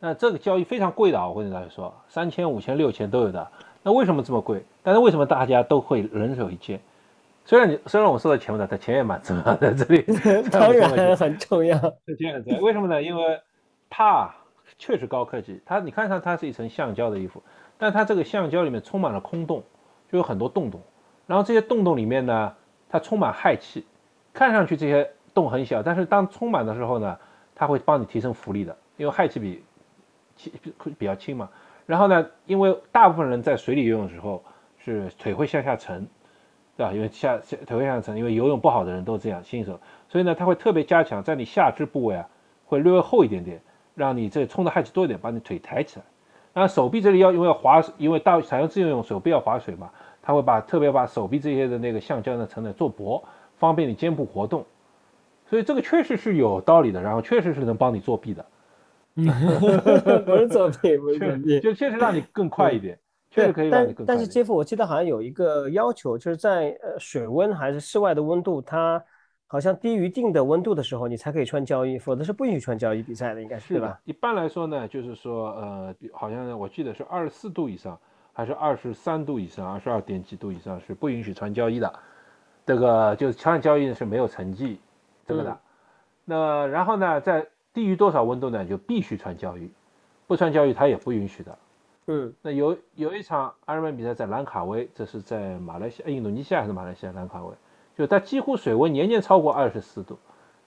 那这个胶衣非常贵的啊，我跟大家说，三千、五千、六千都有的。那为什么这么贵？但是为什么大家都会人手一件？虽然你虽然我说到钱不大，但钱也蛮重要的。这里 当然很重要。钱很重要。为什么呢？因为它确实高科技。它你看上它是一层橡胶的衣服，但它这个橡胶里面充满了空洞，就有很多洞洞。然后这些洞洞里面呢，它充满氦气。看上去这些洞很小，但是当充满的时候呢，它会帮你提升浮力的，因为氦气比轻比较轻嘛。然后呢，因为大部分人在水里游泳的时候是腿会向下沉，对吧？因为下下腿会向下沉，因为游泳不好的人都这样，新手，所以呢，他会特别加强在你下肢部位啊，会略微厚一点点，让你这冲的氦气多一点，把你腿抬起来。然后手臂这里要因为要划，因为大采用自由泳手臂要划水嘛，他会把特别把手臂这些的那个橡胶的层呢做薄，方便你肩部活动。所以这个确实是有道理的，然后确实是能帮你作弊的。不是作弊，不是作弊，就确实让你更快一点，确实可以让你更快。但是杰夫，我记得好像有一个要求，就是在呃水温还是室外的温度，它好像低于一定的温度的时候，你才可以穿胶衣，否则是不允许穿胶衣比赛的，应该是对吧？一般来说呢，就是说呃，好像我记得是二十四度以上，还是二十三度以上，二十二点几度以上是不允许穿胶衣的。这个就是穿胶衣是没有成绩这个的。那然后呢，在低于多少温度呢？就必须穿胶衣，不穿胶衣他也不允许的。嗯，那有有一场阿尔曼比赛在兰卡威，这是在马来西亚、印度尼西亚还是马来西亚？兰卡威，就它几乎水温年年超过二十四度，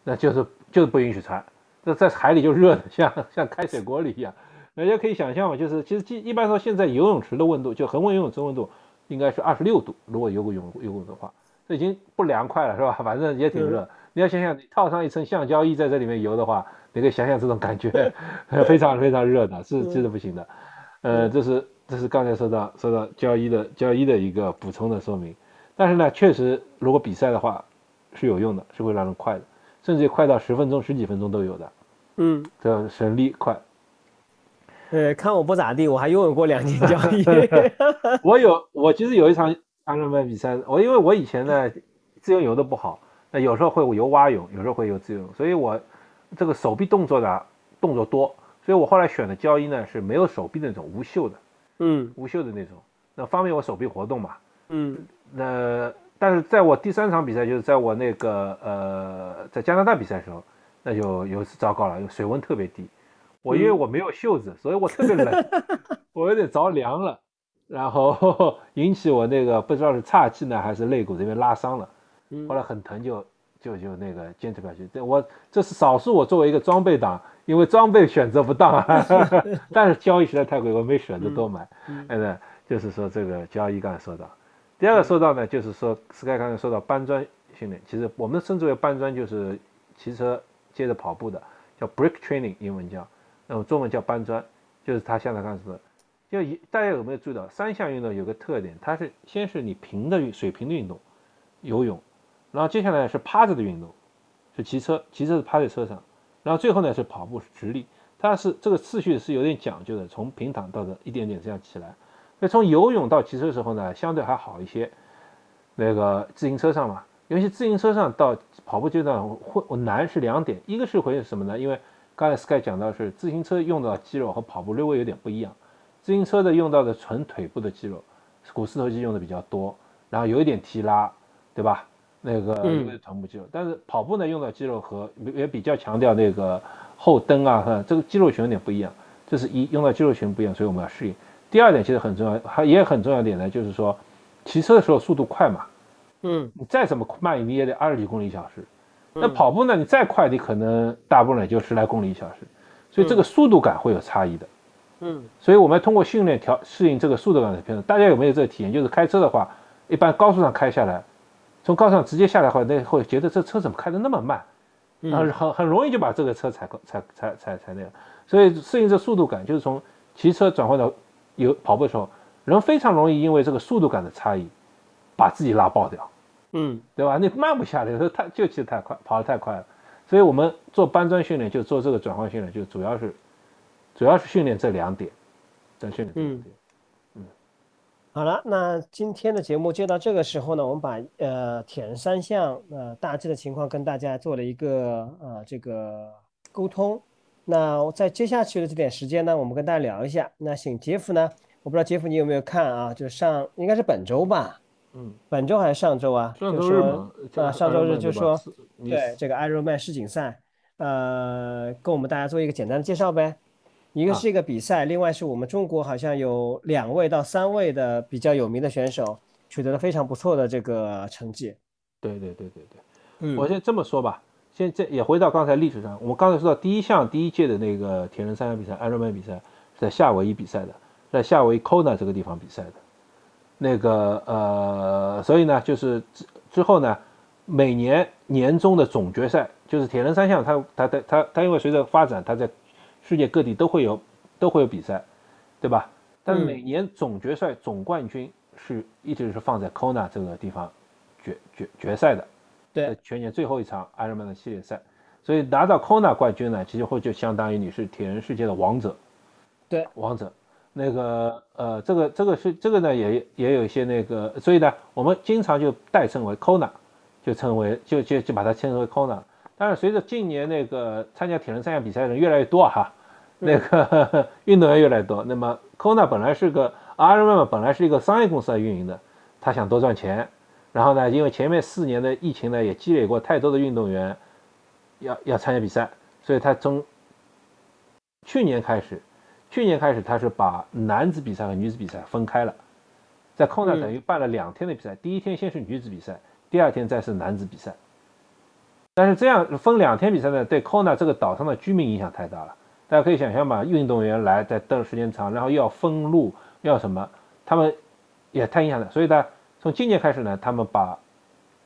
那就是就是不允许穿。这在海里就热的像像开水锅里一样。大家可以想象嘛，就是其实一般说现在游泳池的温度，就恒温游泳池温度应该是二十六度，如果游过泳游泳的话，这已经不凉快了是吧？反正也挺热。你要想想，你套上一层橡胶衣在这里面游的话。你可以想想这种感觉，非常非常热的，是真的不行的。呃，这是这是刚才说到说到胶衣的胶衣的一个补充的说明。但是呢，确实如果比赛的话是有用的，是会让人快的，甚至快到十分钟、十几分钟都有的。嗯，这省力快。呃，看我不咋地，我还拥有过两件胶衣。我有，我其实有一场安德曼比赛，我因为我以前呢自由游的不好，那有时候会游蛙泳，有时候会游自由泳，所以我。这个手臂动作的动作多，所以我后来选的胶衣呢是没有手臂的那种无袖的，嗯，无袖的那种，那方便我手臂活动嘛，嗯，那但是在我第三场比赛，就是在我那个呃在加拿大比赛的时候，那就有一次糟糕了，水温特别低，我因为我没有袖子，所以我特别冷，我有点着凉了，然后 引起我那个不知道是岔气呢还是肋骨这边拉伤了，后来很疼就。就就那个坚持不下去，这我这是少数。我作为一个装备党，因为装备选择不当啊，但是交易实在太贵，我没选择多买。哎，就是说这个交易刚才说到，第二个说到呢，就是说 Sky 刚才说到搬砖训练，其实我们称之为搬砖，就是骑车接着跑步的，叫 brick training，英文叫，那么中文叫搬砖，就是他现在刚才说的，就大家有没有注意到，三项运动有个特点，它是先是你平的水平的运动，游泳。然后接下来是趴着的运动，是骑车，骑车是趴在车上，然后最后呢是跑步，是直立。它是这个次序是有点讲究的，从平躺到的一点点这样起来。那从游泳到骑车的时候呢，相对还好一些。那个自行车上嘛，尤其自行车上到跑步阶段会我难是两点，一个是会什么呢？因为刚才 Sky 讲到是自行车用到肌肉和跑步略微有点不一样，自行车的用到的纯腿部的肌肉，股四头肌用的比较多，然后有一点提拉，对吧？那个因为臀部肌肉，但是跑步呢用到肌肉和也比较强调那个后蹬啊，哈，这个肌肉群有点不一样，这是一用到肌肉群不一样，所以我们要适应。第二点其实很重要，还也很重要点呢，就是说骑车的时候速度快嘛，嗯，你再怎么慢，你也得二十几公里一小时。那跑步呢？你再快，你可能大部分也就十来公里一小时，所以这个速度感会有差异的。嗯，所以我们要通过训练调适应这个速度感的偏差。大家有没有这个体验？就是开车的话，一般高速上开下来，从高速上直接下来的话，那会觉得这车怎么开的那么慢，然后很很容易就把这个车踩踩踩踩踩那个。所以适应这速度感，就是从骑车转换到有跑步的时候，人非常容易因为这个速度感的差异，把自己拉爆掉。嗯，对吧？你慢不下来，说太就骑得太快，跑得太快了。所以我们做搬砖训练，就做这个转换训练，就主要是主要是训练这两点，在训练这两点。嗯，好了，那今天的节目就到这个时候呢，我们把呃铁人三项呃大致的情况跟大家做了一个呃这个沟通。那在接下去的这点时间呢，我们跟大家聊一下。那请杰夫呢，我不知道杰夫你有没有看啊？就上应该是本周吧。嗯，本周还是上周啊？上周日嘛，啊，上周日就说，对这个 Ironman 世锦赛，呃，跟我们大家做一个简单的介绍呗。一个是一个比赛，另外是我们中国好像有两位到三位的比较有名的选手取得了非常不错的这个成绩。对对对对对，嗯，我先这么说吧，现在也回到刚才历史上，我们刚才说到第一项第一届的那个铁人三项比赛，Ironman 比赛是在夏威夷比赛的，在夏威夷 Kona 这个地方比赛的。那个呃，所以呢，就是之之后呢，每年年终的总决赛，就是铁人三项，它它它它它因为随着发展，它在世界各地都会有都会有比赛，对吧？但是每年总决赛总冠军是一直是放在 Kona 这个地方决决决赛的，对，全年最后一场 Ironman 的系列赛，所以拿到 Kona 冠军呢，其实会就相当于你是铁人世界的王者，对，王者。那个呃，这个这个是这个呢，也也有一些那个，所以呢，我们经常就代称为 Kona，就称为就就就把它称为 Kona。但是随着近年那个参加铁人三项比赛的人越来越多哈，那个 运动员越来越多，那么 Kona 本来是个 Ironman 本来是一个商业公司来运营的，他想多赚钱，然后呢，因为前面四年的疫情呢，也积累过太多的运动员要要参加比赛，所以他从去年开始。去年开始，他是把男子比赛和女子比赛分开了，在 Kona 等于办了两天的比赛，第一天先是女子比赛，第二天再是男子比赛。但是这样分两天比赛呢，对 Kona 这个岛上的居民影响太大了。大家可以想象吧，运动员来在等时间长，然后又要封路，要什么，他们也太影响了。所以呢，从今年开始呢，他们把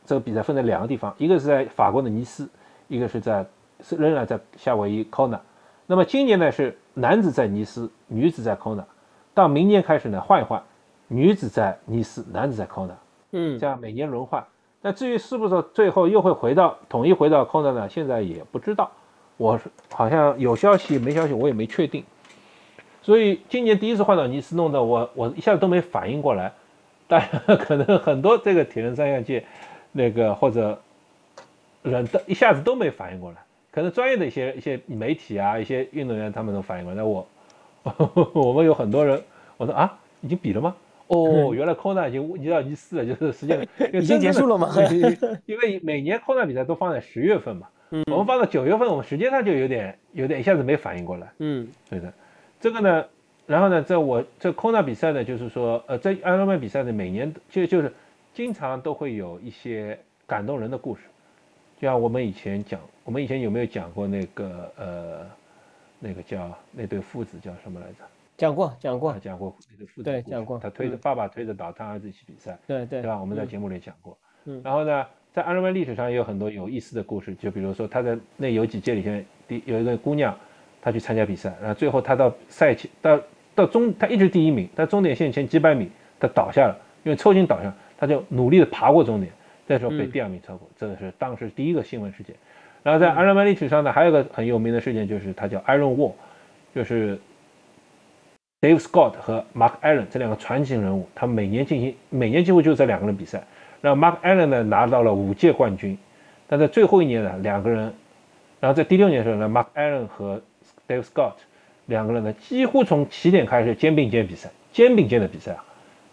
这个比赛分在两个地方，一个是在法国的尼斯，一个是在是仍然在夏威夷 Kona。那么今年呢是男子在尼斯，女子在 Kona，到明年开始呢换一换，女子在尼斯，男子在 Kona，嗯，这样每年轮换。那至于是不是最后又会回到统一回到空的呢？现在也不知道，我好像有消息没消息，我也没确定。所以今年第一次换到尼斯，弄得我我一下子都没反应过来。当然 可能很多这个铁人三项界那个或者人的一下子都没反应过来。可能专业的一些一些媒体啊，一些运动员他们都反应过来。那我，我们有很多人，我说啊，已经比了吗？哦，原来 Kona 已经移到一四了，就是时间 已经结束了嘛？因为每年 Kona 比赛都放在十月份嘛，我们放到九月份，我们时间上就有点有点一下子没反应过来。嗯，对的，这个呢，然后呢，在我这 Kona 比赛呢，就是说，呃，在 Ironman 比赛呢，每年就就是经常都会有一些感动人的故事。就像我们以前讲，我们以前有没有讲过那个呃，那个叫那对父子叫什么来着？讲过，讲过，讲过那对父子。对，讲过。他推着爸爸推着倒他儿子一起比赛。对对。对吧？我们在节目里讲过。嗯。然后呢，在 Ironman 历史上也有很多有意思的故事，就比如说他在那有几届里面，第有一个姑娘，她去参加比赛，然后最后她到赛前到到终，她一直第一名，在终点线前几百米，她倒下了，因为抽筋倒下，她就努力的爬过终点。那时候被第二名超过，这个是当时第一个新闻事件。然后在 Ironman 历史上呢，还有个很有名的事件，就是他叫 Iron Wall，就是 Dave Scott 和 Mark Allen 这两个传奇人物，他每年进行，每年几乎就这两个人比赛。然后 Mark Allen 呢拿到了五届冠军，但在最后一年呢，两个人，然后在第六年的时候呢，Mark Allen 和 Dave Scott 两个人呢几乎从起点开始肩并肩比赛，肩并肩的比赛啊，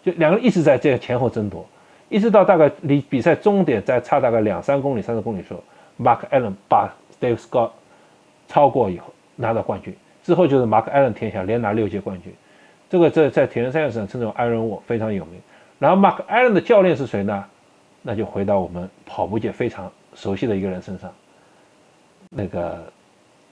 就两个人一直在这个前后争夺。一直到大概离比赛终点再差大概两三公里、三四公里的时候，Mark Allen 把 Dave Scott 超过以后拿到冠军。之后就是马克艾伦天下，连拿六届冠军。这个在在铁人三项上称作 Iron Wall，非常有名。然后马克艾伦的教练是谁呢那就回到我们跑步界非常熟悉的一个人身上，那个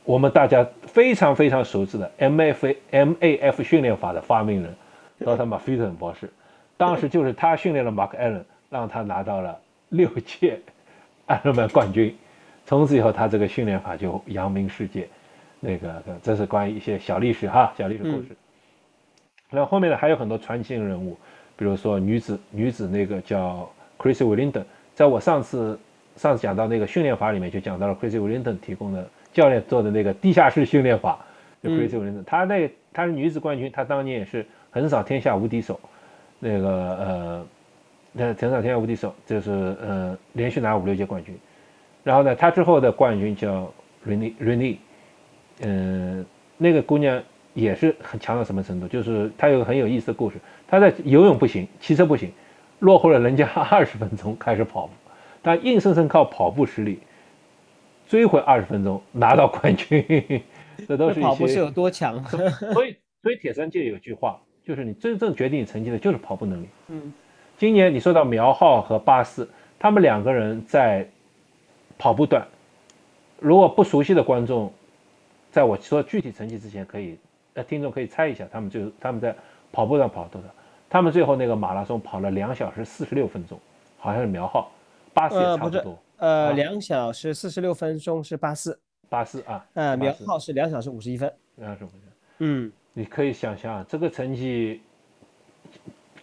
我们大家非常非常熟知的 M F M A F 训练法的发明人，劳特马菲顿博士，当时就是他训练了马克艾伦，让他拿到了六届艾伦曼冠军，从此以后他这个训练法就扬名世界。那个这是关于一些小历史哈，小历史故事。那后面呢还有很多传奇人物，比如说女子女子那个叫 Chrissy w i l l i n g t o n 在我上次上次讲到那个训练法里面就讲到了 Chrissy w i l l i n g t o n 提供的教练做的那个地下室训练法，就 Chrissy w i l l i n g t o n 她那她是女子冠军，她当年也是横扫天下无敌手，那个呃，那横扫天下无敌手就是呃连续拿五六届冠军，然后呢，她之后的冠军叫 Rene Rene，嗯，那个姑娘。也是很强到什么程度？就是她有个很有意思的故事。她在游泳不行，骑车不行，落后了人家 二十分钟开始跑步，她硬生生靠跑步实力追回二十分钟，拿到冠军。这都是一些跑步是有多强？所以，所以铁三界有句话，就是你真正决定你成绩的就是跑步能力。嗯，今年你说到苗浩和巴斯，他们两个人在跑步段，如果不熟悉的观众，在我说具体成绩之前可以。呃听众可以猜一下，他们就他们在跑步上跑多少？他们最后那个马拉松跑了两小时四十六分钟，好像是苗浩，巴斯也差不多。呃，两小时四十六分钟是八四。八四啊。呃，苗浩是两小时五十一分。两小时五十一分。嗯，你可以想象这个成绩，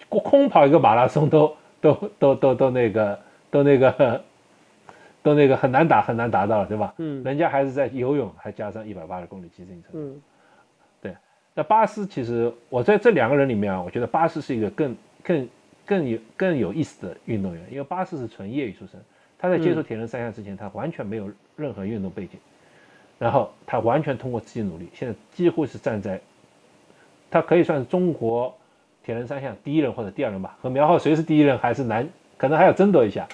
空跑一个马拉松都都都都都那个都那个都那个很难打很难达到了，对吧？嗯。人家还是在游泳，还加上一百八十公里骑自行车。嗯。那巴斯其实，我在这两个人里面啊，我觉得巴斯是一个更更更有更有意思的运动员，因为巴斯是纯业余出身，他在接触铁人三项之前，他完全没有任何运动背景，然后他完全通过自己努力，现在几乎是站在，他可以算是中国铁人三项第一人或者第二人吧，和苗浩谁是第一人还是难，可能还要争夺一下，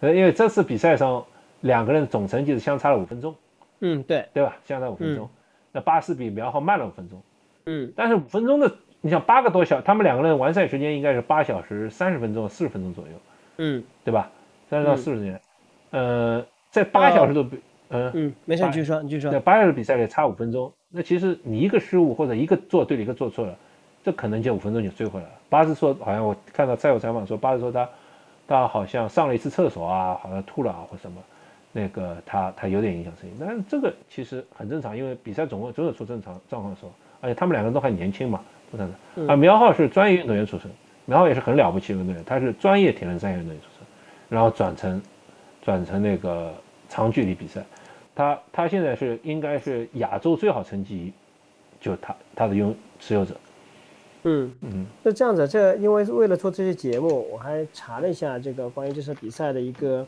呃，因为这次比赛上两个人总成绩是相差了五分钟，嗯，对，对吧？相差五分钟，那巴斯比苗浩慢了五分钟。嗯，但是五分钟的，你想八个多小，他们两个人完赛时间应该是八小时三十分钟、四十分钟左右，嗯，对吧？三十到四十年，呃，在八小时都比，嗯嗯，没事，你继续说，你继续说。在八小时比赛里差五分钟，那其实你一个失误或者一个做对了，一个做错了，这可能就五分钟就追回来了。巴斯说，好像我看到赛后采访说，巴斯说他他好像上了一次厕所啊，好像吐了啊或什么，那个他他有点影响声音，但是这个其实很正常，因为比赛总会总有出正常状况的时候。而且他们两个人都还年轻嘛，不是的。啊，苗浩是专业运动员出身，苗浩也是很了不起的运动员，他是专业铁人三项运动员出身，然后转成转成那个长距离比赛，他他现在是应该是亚洲最好成绩，就他他的拥持有者。嗯嗯，那这样子，这因为为了做这些节目，我还查了一下这个关于这次比赛的一个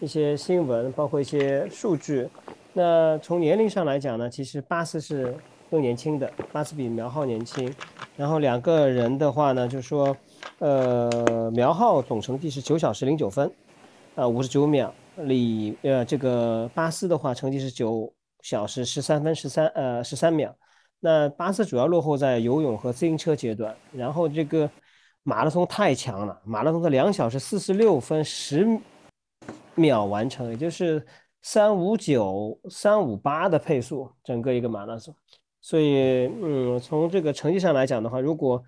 一些新闻，包括一些数据。那从年龄上来讲呢，其实巴斯是。更年轻的巴斯比苗浩年轻，然后两个人的话呢，就是说，呃，苗浩总成绩是九小时零九分，啊，五十九秒。李呃，这个巴斯的话成绩是九小时十三分十三呃十三秒。那巴斯主要落后在游泳和自行车阶段，然后这个马拉松太强了，马拉松的两小时四十六分十秒完成，也就是三五九三五八的配速，整个一个马拉松。所以，嗯，从这个成绩上来讲的话，如果，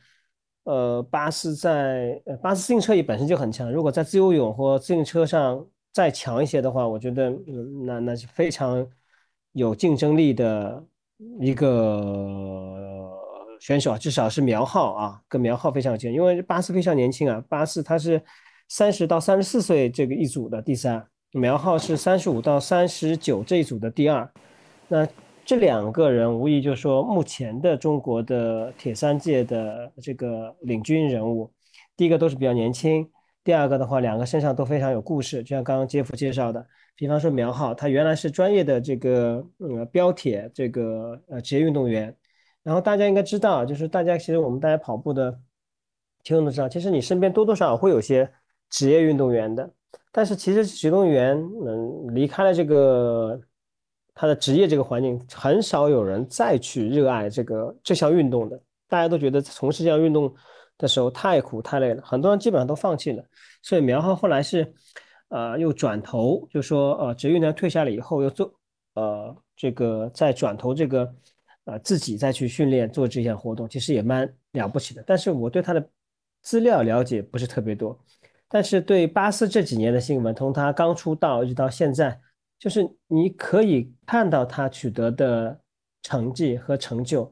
呃，巴斯在呃巴斯自行车也本身就很强，如果在自由泳或自行车上再强一些的话，我觉得，那那是非常有竞争力的一个选手啊，至少是苗浩啊，跟苗浩非常近，因为巴斯非常年轻啊，巴斯他是三十到三十四岁这个一组的第三，苗浩是三十五到三十九这一组的第二，那。这两个人无疑就是说，目前的中国的铁三界的这个领军人物，第一个都是比较年轻，第二个的话，两个身上都非常有故事。就像刚刚杰夫介绍的，比方说苗浩，他原来是专业的这个呃标铁这个呃职业运动员，然后大家应该知道，就是大家其实我们大家跑步的听众都知道，其实你身边多多少少会有些职业运动员的，但是其实运动员嗯离开了这个。他的职业这个环境很少有人再去热爱这个这项运动的，大家都觉得从事这项运动的时候太苦太累了，很多人基本上都放弃了。所以苗浩后来是，呃又转头就说呃职业运动员退下来以后又做呃这个再转头这个呃自己再去训练做这项活动，其实也蛮了不起的。但是我对他的资料了解不是特别多，但是对巴斯这几年的新闻，从他刚出道一直到现在，就是你可以看到他取得的成绩和成就。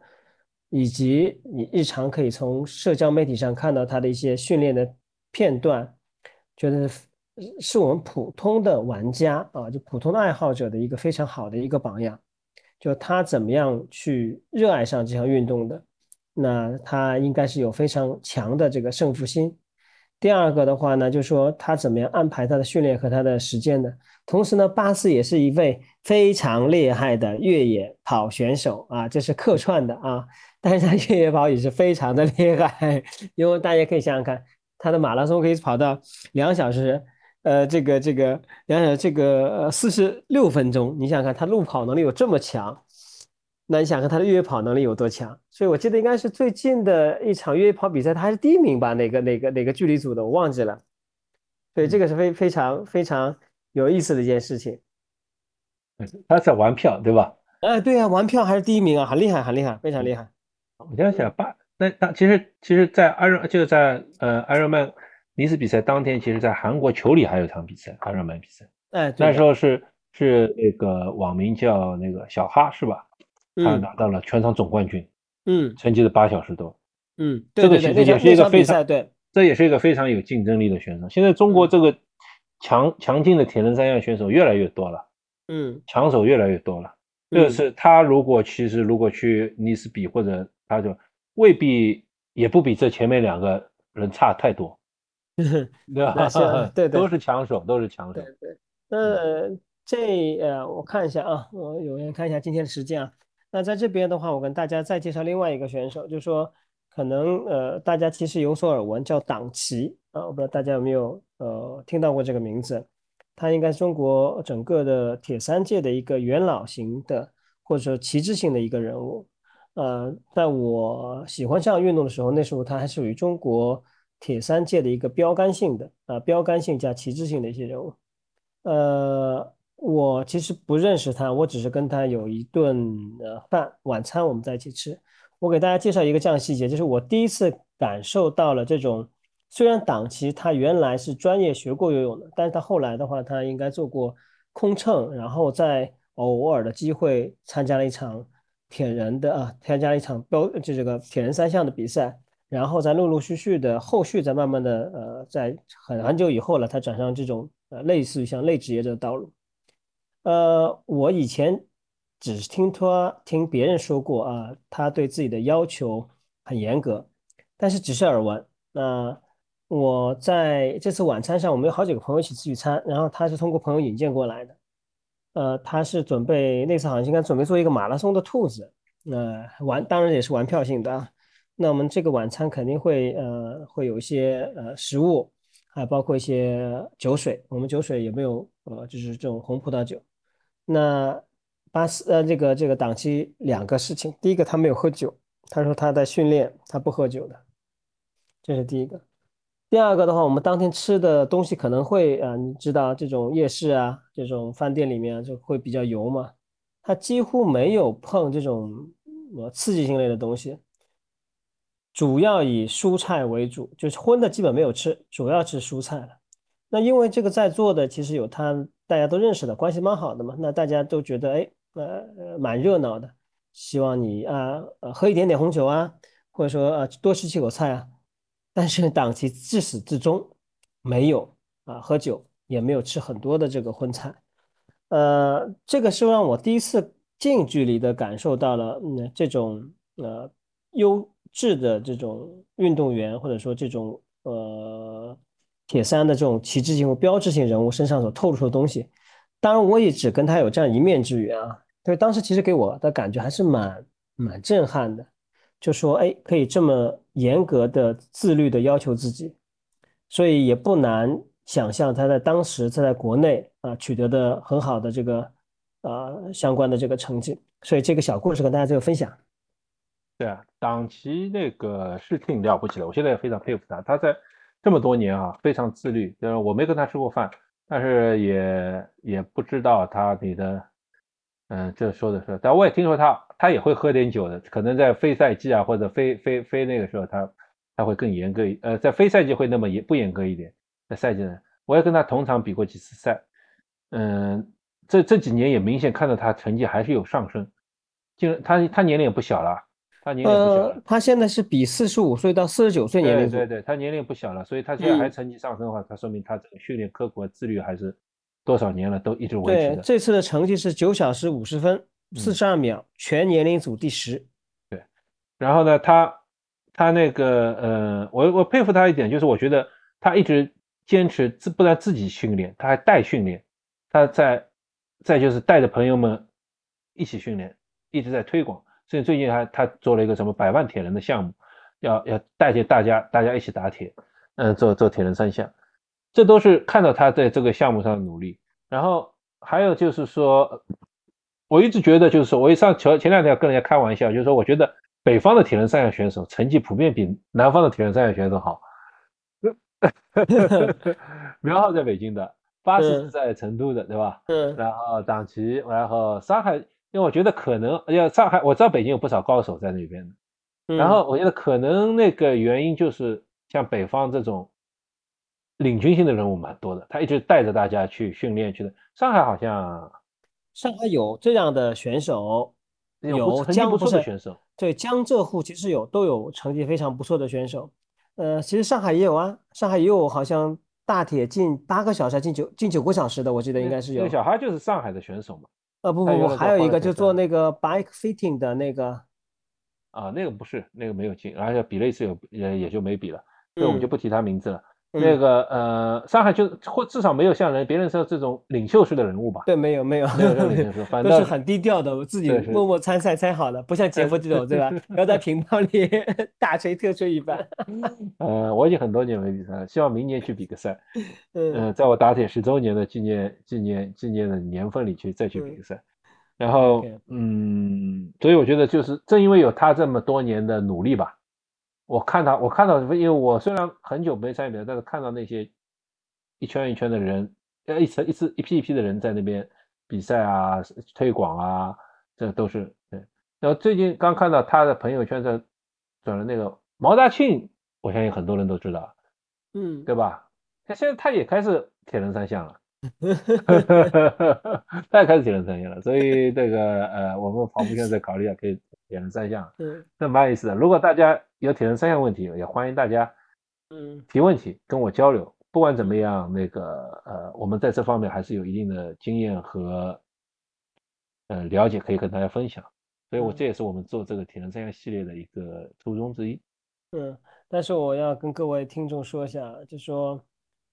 以及你日常可以从社交媒体上看到他的一些训练的片段，觉得是我们普通的玩家啊，就普通的爱好者的一个非常好的一个榜样。就他怎么样去热爱上这项运动的，那他应该是有非常强的这个胜负心。第二个的话呢，就是说他怎么样安排他的训练和他的实践呢。同时呢，巴斯也是一位非常厉害的越野跑选手啊，这是客串的啊。但是他越野跑也是非常的厉害，因为大家可以想想看，他的马拉松可以跑到两小时，呃，这个这个两小时这个四十六分钟，你想想看，他路跑能力有这么强，那你想看他的越野跑能力有多强？所以我记得应该是最近的一场越野跑比赛，他还是第一名吧？哪个哪个哪个距离组的我忘记了。所以这个是非非常非常有意思的一件事情。他在玩票对吧？哎，对呀，玩票还是第一名啊，很厉害，很厉害，非常厉害。我这样想，八那当其实其实，在艾瑞就是在呃艾瑞曼尼斯比赛当天，其实在韩国球里还有一场比赛，艾瑞曼比赛。哎，那时候是是那个网名叫那个小哈是吧？他拿到了全场总冠军，嗯，成绩是八小时多，嗯，这个其实也是一个非常对，这也是一个非常有竞争力的选手。现在中国这个强强劲的铁人三项选手越来越多了，嗯，强手越来越多了。就是他如果其实如果去尼斯比或者他就未必也不比这前面两个人差太多，对吧？对 对，都是强手，都是强手。对对。那这呃，我看一下啊，我有人看一下今天的时间啊。那在这边的话，我跟大家再介绍另外一个选手，就是说可能呃大家其实有所耳闻，叫党旗啊，我不知道大家有没有呃听到过这个名字。他应该是中国整个的铁三界的一个元老型的，或者说旗帜性的一个人物。呃，在我喜欢上运动的时候，那时候他还属于中国铁三界的一个标杆性的啊，标杆性加旗帜性的一些人物。呃，我其实不认识他，我只是跟他有一顿呃饭晚餐，我们在一起吃。我给大家介绍一个这样细节，就是我第一次感受到了这种，虽然党旗他原来是专业学过游泳的，但是他后来的话，他应该做过空乘，然后在偶尔的机会参加了一场。铁人的啊，参加了一场标就这个铁人三项的比赛，然后再陆陆续续的后续再慢慢的呃，在很很久以后了，他转上这种呃类似于像类职业的道路。呃，我以前只是听他听别人说过啊，他对自己的要求很严格，但是只是耳闻。那我在这次晚餐上，我们有好几个朋友一起聚餐，然后他是通过朋友引荐过来的。呃，他是准备那次好像应该准备做一个马拉松的兔子，呃，玩当然也是玩票性的啊。那我们这个晚餐肯定会呃会有一些呃食物，还包括一些酒水。我们酒水有没有呃就是这种红葡萄酒？那巴斯呃这个这个档期两个事情，第一个他没有喝酒，他说他在训练，他不喝酒的，这是第一个。第二个的话，我们当天吃的东西可能会啊，你知道这种夜市啊，这种饭店里面就会比较油嘛。他几乎没有碰这种呃刺激性类的东西，主要以蔬菜为主，就是荤的基本没有吃，主要吃蔬菜了。那因为这个在座的其实有他大家都认识的关系蛮好的嘛，那大家都觉得哎呃蛮热闹的，希望你啊呃喝一点点红酒啊，或者说啊多吃几口菜啊。但是党旗自始至终没有啊喝酒，也没有吃很多的这个荤菜，呃，这个是让我第一次近距离的感受到了嗯这种呃优质的这种运动员或者说这种呃铁三的这种旗帜性和标志性人物身上所透露出的东西。当然，我也只跟他有这样一面之缘啊，所以当时其实给我的感觉还是蛮蛮震撼的。就说哎，可以这么严格的自律的要求自己，所以也不难想象他在当时他在国内啊取得的很好的这个呃相关的这个成绩。所以这个小故事跟大家做个分享。对啊，党旗那个是挺了不起的，我现在也非常佩服他。他在这么多年啊，非常自律。呃，我没跟他吃过饭，但是也也不知道他你的，嗯，这说的是，但我也听说他他也会喝点酒的，可能在非赛季啊或者非非非那个时候他他会更严格一，呃，在非赛季会那么严不严格一点，在赛季呢，我也跟他同场比过几次赛，嗯，这这几年也明显看到他成绩还是有上升，就他他年龄也不小了。他年龄不小了，他现在是比四十五岁到四十九岁年龄对对对，他年龄不小了，所以他现在还成绩上升的话，他说明他这个训练刻苦和自律还是多少年了都一直维持的。对，这次的成绩是九小时五十分四十二秒，全年龄组第十。对，然后呢，他他那个呃，我我佩服他一点，就是我觉得他一直坚持自不但自己训练，他还带训练，他在再就是带着朋友们一起训练，一直在推广。所以最近还他做了一个什么百万铁人的项目，要要带着大家大家一起打铁，嗯，做做铁人三项，这都是看到他在这个项目上的努力。然后还有就是说，我一直觉得就是说，我一上前前两天跟人家开玩笑，就是说我觉得北方的铁人三项选手成绩普遍比南方的铁人三项选手好。苗浩在北京的，巴士是在成都的，对吧？嗯。然后党旗，然后上海。因为我觉得可能，哎呀，上海我知道北京有不少高手在那边的，然后我觉得可能那个原因就是像北方这种领军性的人物蛮多的，他一直带着大家去训练去的。上海好像，上海有这样的选手，有江不错的选手，对江浙沪其实有都有成绩非常不错的选手。呃，其实上海也有啊，上海也有好像大铁进八个小时进九进九个小时的，我记得应该是有。那小孩就是上海的选手嘛。呃不不不，还有一个就做那个 bike fitting 的那个，啊那个不是那个没有进，而且比了一次有也也就没比了，所以我们就不提他名字了。那个呃上海就或至少没有像人别人说这种领袖式的人物吧？对，没有没有，没有领袖 式，反正都是很低调的，我自己默默参赛参好了，不像杰夫这种对吧？要在频道里 大吹特吹一番。呃，我已经很多年没比赛了，希望明年去比个赛。嗯，在我打铁十周年的纪念纪念纪念的年份里去再去比个赛。然后嗯，所以我觉得就是正因为有他这么多年的努力吧。我看他，我看到，因为我虽然很久没参与比赛，但是看到那些一圈一圈的人，呃，一层一次一批一批的人在那边比赛啊、推广啊，这都是对。然后最近刚看到他的朋友圈在转了那个毛大庆，我相信很多人都知道，嗯，对吧？他现在他也开始铁人三项了 他也开始铁人三项了，所以这个呃，我们跑步圈在考虑下可以铁人三项，嗯，这蛮有意思的。如果大家有铁人三项问题，也欢迎大家，嗯，提问题跟我交流。不管怎么样，那个呃，我们在这方面还是有一定的经验和呃了解，可以跟大家分享。所以，我这也是我们做这个铁人三项系列的一个初衷之一。嗯，但是我要跟各位听众说一下，就说，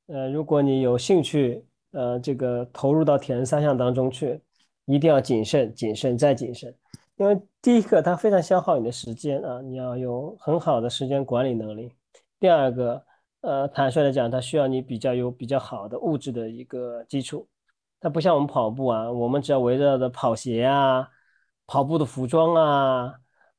呃，如果你有兴趣，呃，这个投入到铁人三项当中去，一定要谨慎、谨慎再谨慎。因为第一个，它非常消耗你的时间啊，你要有很好的时间管理能力。第二个，呃，坦率的讲，它需要你比较有比较好的物质的一个基础。它不像我们跑步啊，我们只要围绕着跑鞋啊、跑步的服装啊、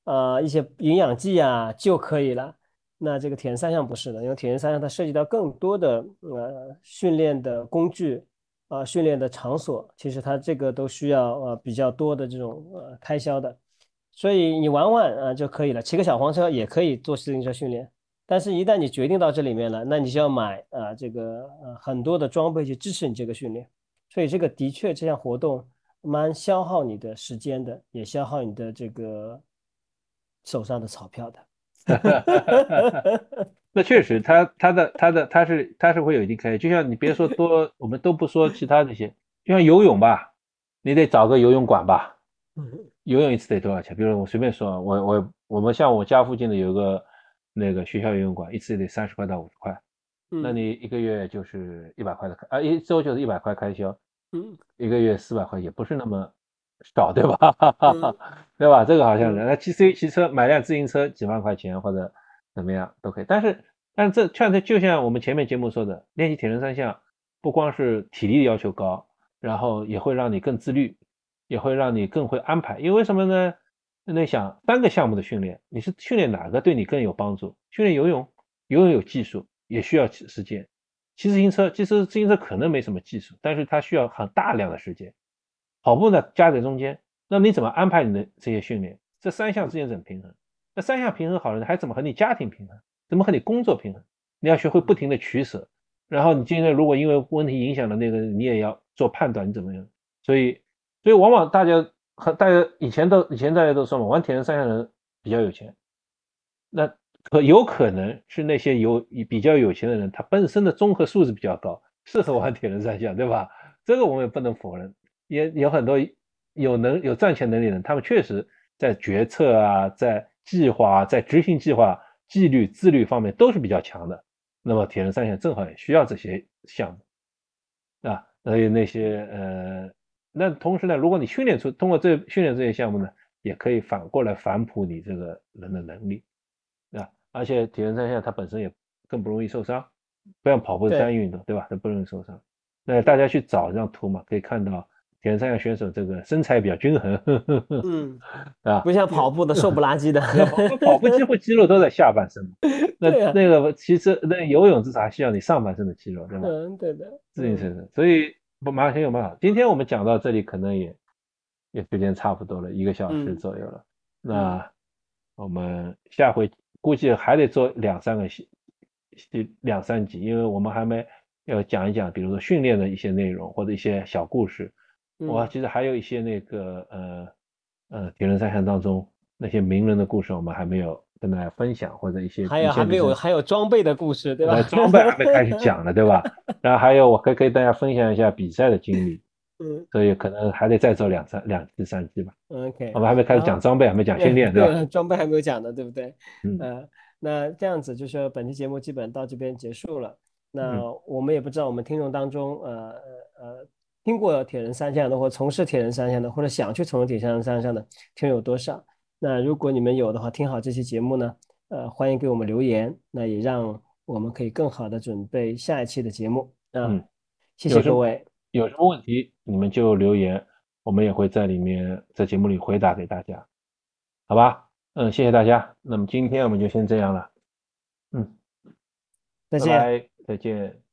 呃一些营养剂啊就可以了。那这个铁人三项不是的，因为铁人三项它涉及到更多的呃训练的工具。啊，训练的场所其实它这个都需要呃比较多的这种呃开销的，所以你玩玩啊就可以了，骑个小黄车也可以做自行车训练。但是，一旦你决定到这里面了，那你就要买啊这个呃很多的装备去支持你这个训练。所以，这个的确这项活动蛮消耗你的时间的，也消耗你的这个手上的钞票的。那确实，他他的他的他是他是会有一定开销，就像你别说多，我们都不说其他那些，就像游泳吧，你得找个游泳馆吧，游泳一次得多少钱？比如我随便说，我我我们像我家附近的有个那个学校游泳馆，一次得三十块到五十块，那你一个月就是一百块的开，啊一周就是一百块开销，嗯，一个月四百块也不是那么少，对吧？对吧？这个好像那骑车骑车买辆自行车几万块钱或者。怎么样都可以，但是但是这确实就像我们前面节目说的，练习铁人三项不光是体力要求高，然后也会让你更自律，也会让你更会安排。因为什么呢？那想三个项目的训练，你是训练哪个对你更有帮助？训练游泳，游泳有技术，也需要时间。骑自行车，其实自行车可能没什么技术，但是它需要很大量的时间。跑步呢夹在中间，那你怎么安排你的这些训练？这三项之间怎么平衡？那三项平衡好了，还怎么和你家庭平衡？怎么和你工作平衡？你要学会不停的取舍。然后你今天如果因为问题影响了那个，你也要做判断，你怎么样？所以，所以往往大家和大家以前都以前大家都说嘛，玩铁人三项的人比较有钱。那可有可能是那些有比较有钱的人，他本身的综合素质比较高，适合玩铁人三项，对吧？这个我们也不能否认。也有很多有能有赚钱能力的人，他们确实在决策啊，在计划、在执行计划、纪律、自律方面都是比较强的。那么铁人三项正好也需要这些项目，啊，还有那些呃，那同时呢，如果你训练出通过这训练这些项目呢，也可以反过来反哺你这个人的能力，对吧？而且铁人三项它本身也更不容易受伤，不像跑步是单一运动，对吧？它不容易受伤。那大家去找一张图嘛，可以看到。铁人三项选手这个身材比较均衡，嗯，啊，不像跑步的瘦不拉几的，跑步几乎肌肉都在下半身，那那个其实那游泳至少需要你上半身的肌肉，对吧？嗯，对的，自行车，所以不马上有蛮好。今天我们讲到这里，可能也也时间差不多了，一个小时左右了。那我们下回估计还得做两三个系，两三集，因为我们还没要讲一讲，比如说训练的一些内容或者一些小故事。我其实还有一些那个呃呃铁人三项当中那些名人的故事，我们还没有跟大家分享，或者一些还有还没有还有装备的故事，对吧？装备还没开始讲呢，对吧？然后还有我可以跟大家分享一下比赛的经历，嗯，所以可能还得再做两三两至三期吧。OK，我们还没开始讲装备，还没讲训练，对吧？装备还没有讲呢，对不对？嗯，那这样子就是本期节目基本到这边结束了。那我们也不知道我们听众当中，呃呃。听过铁人三项的，或从事铁人三项的，或者想去从事铁人三项的，听友多少？那如果你们有的话，听好这期节目呢，呃，欢迎给我们留言，那也让我们可以更好的准备下一期的节目。嗯，谢谢各位。有什么问题你们就留言，我们也会在里面在节目里回答给大家，好吧？嗯，谢谢大家。那么今天我们就先这样了。嗯，再见，再见。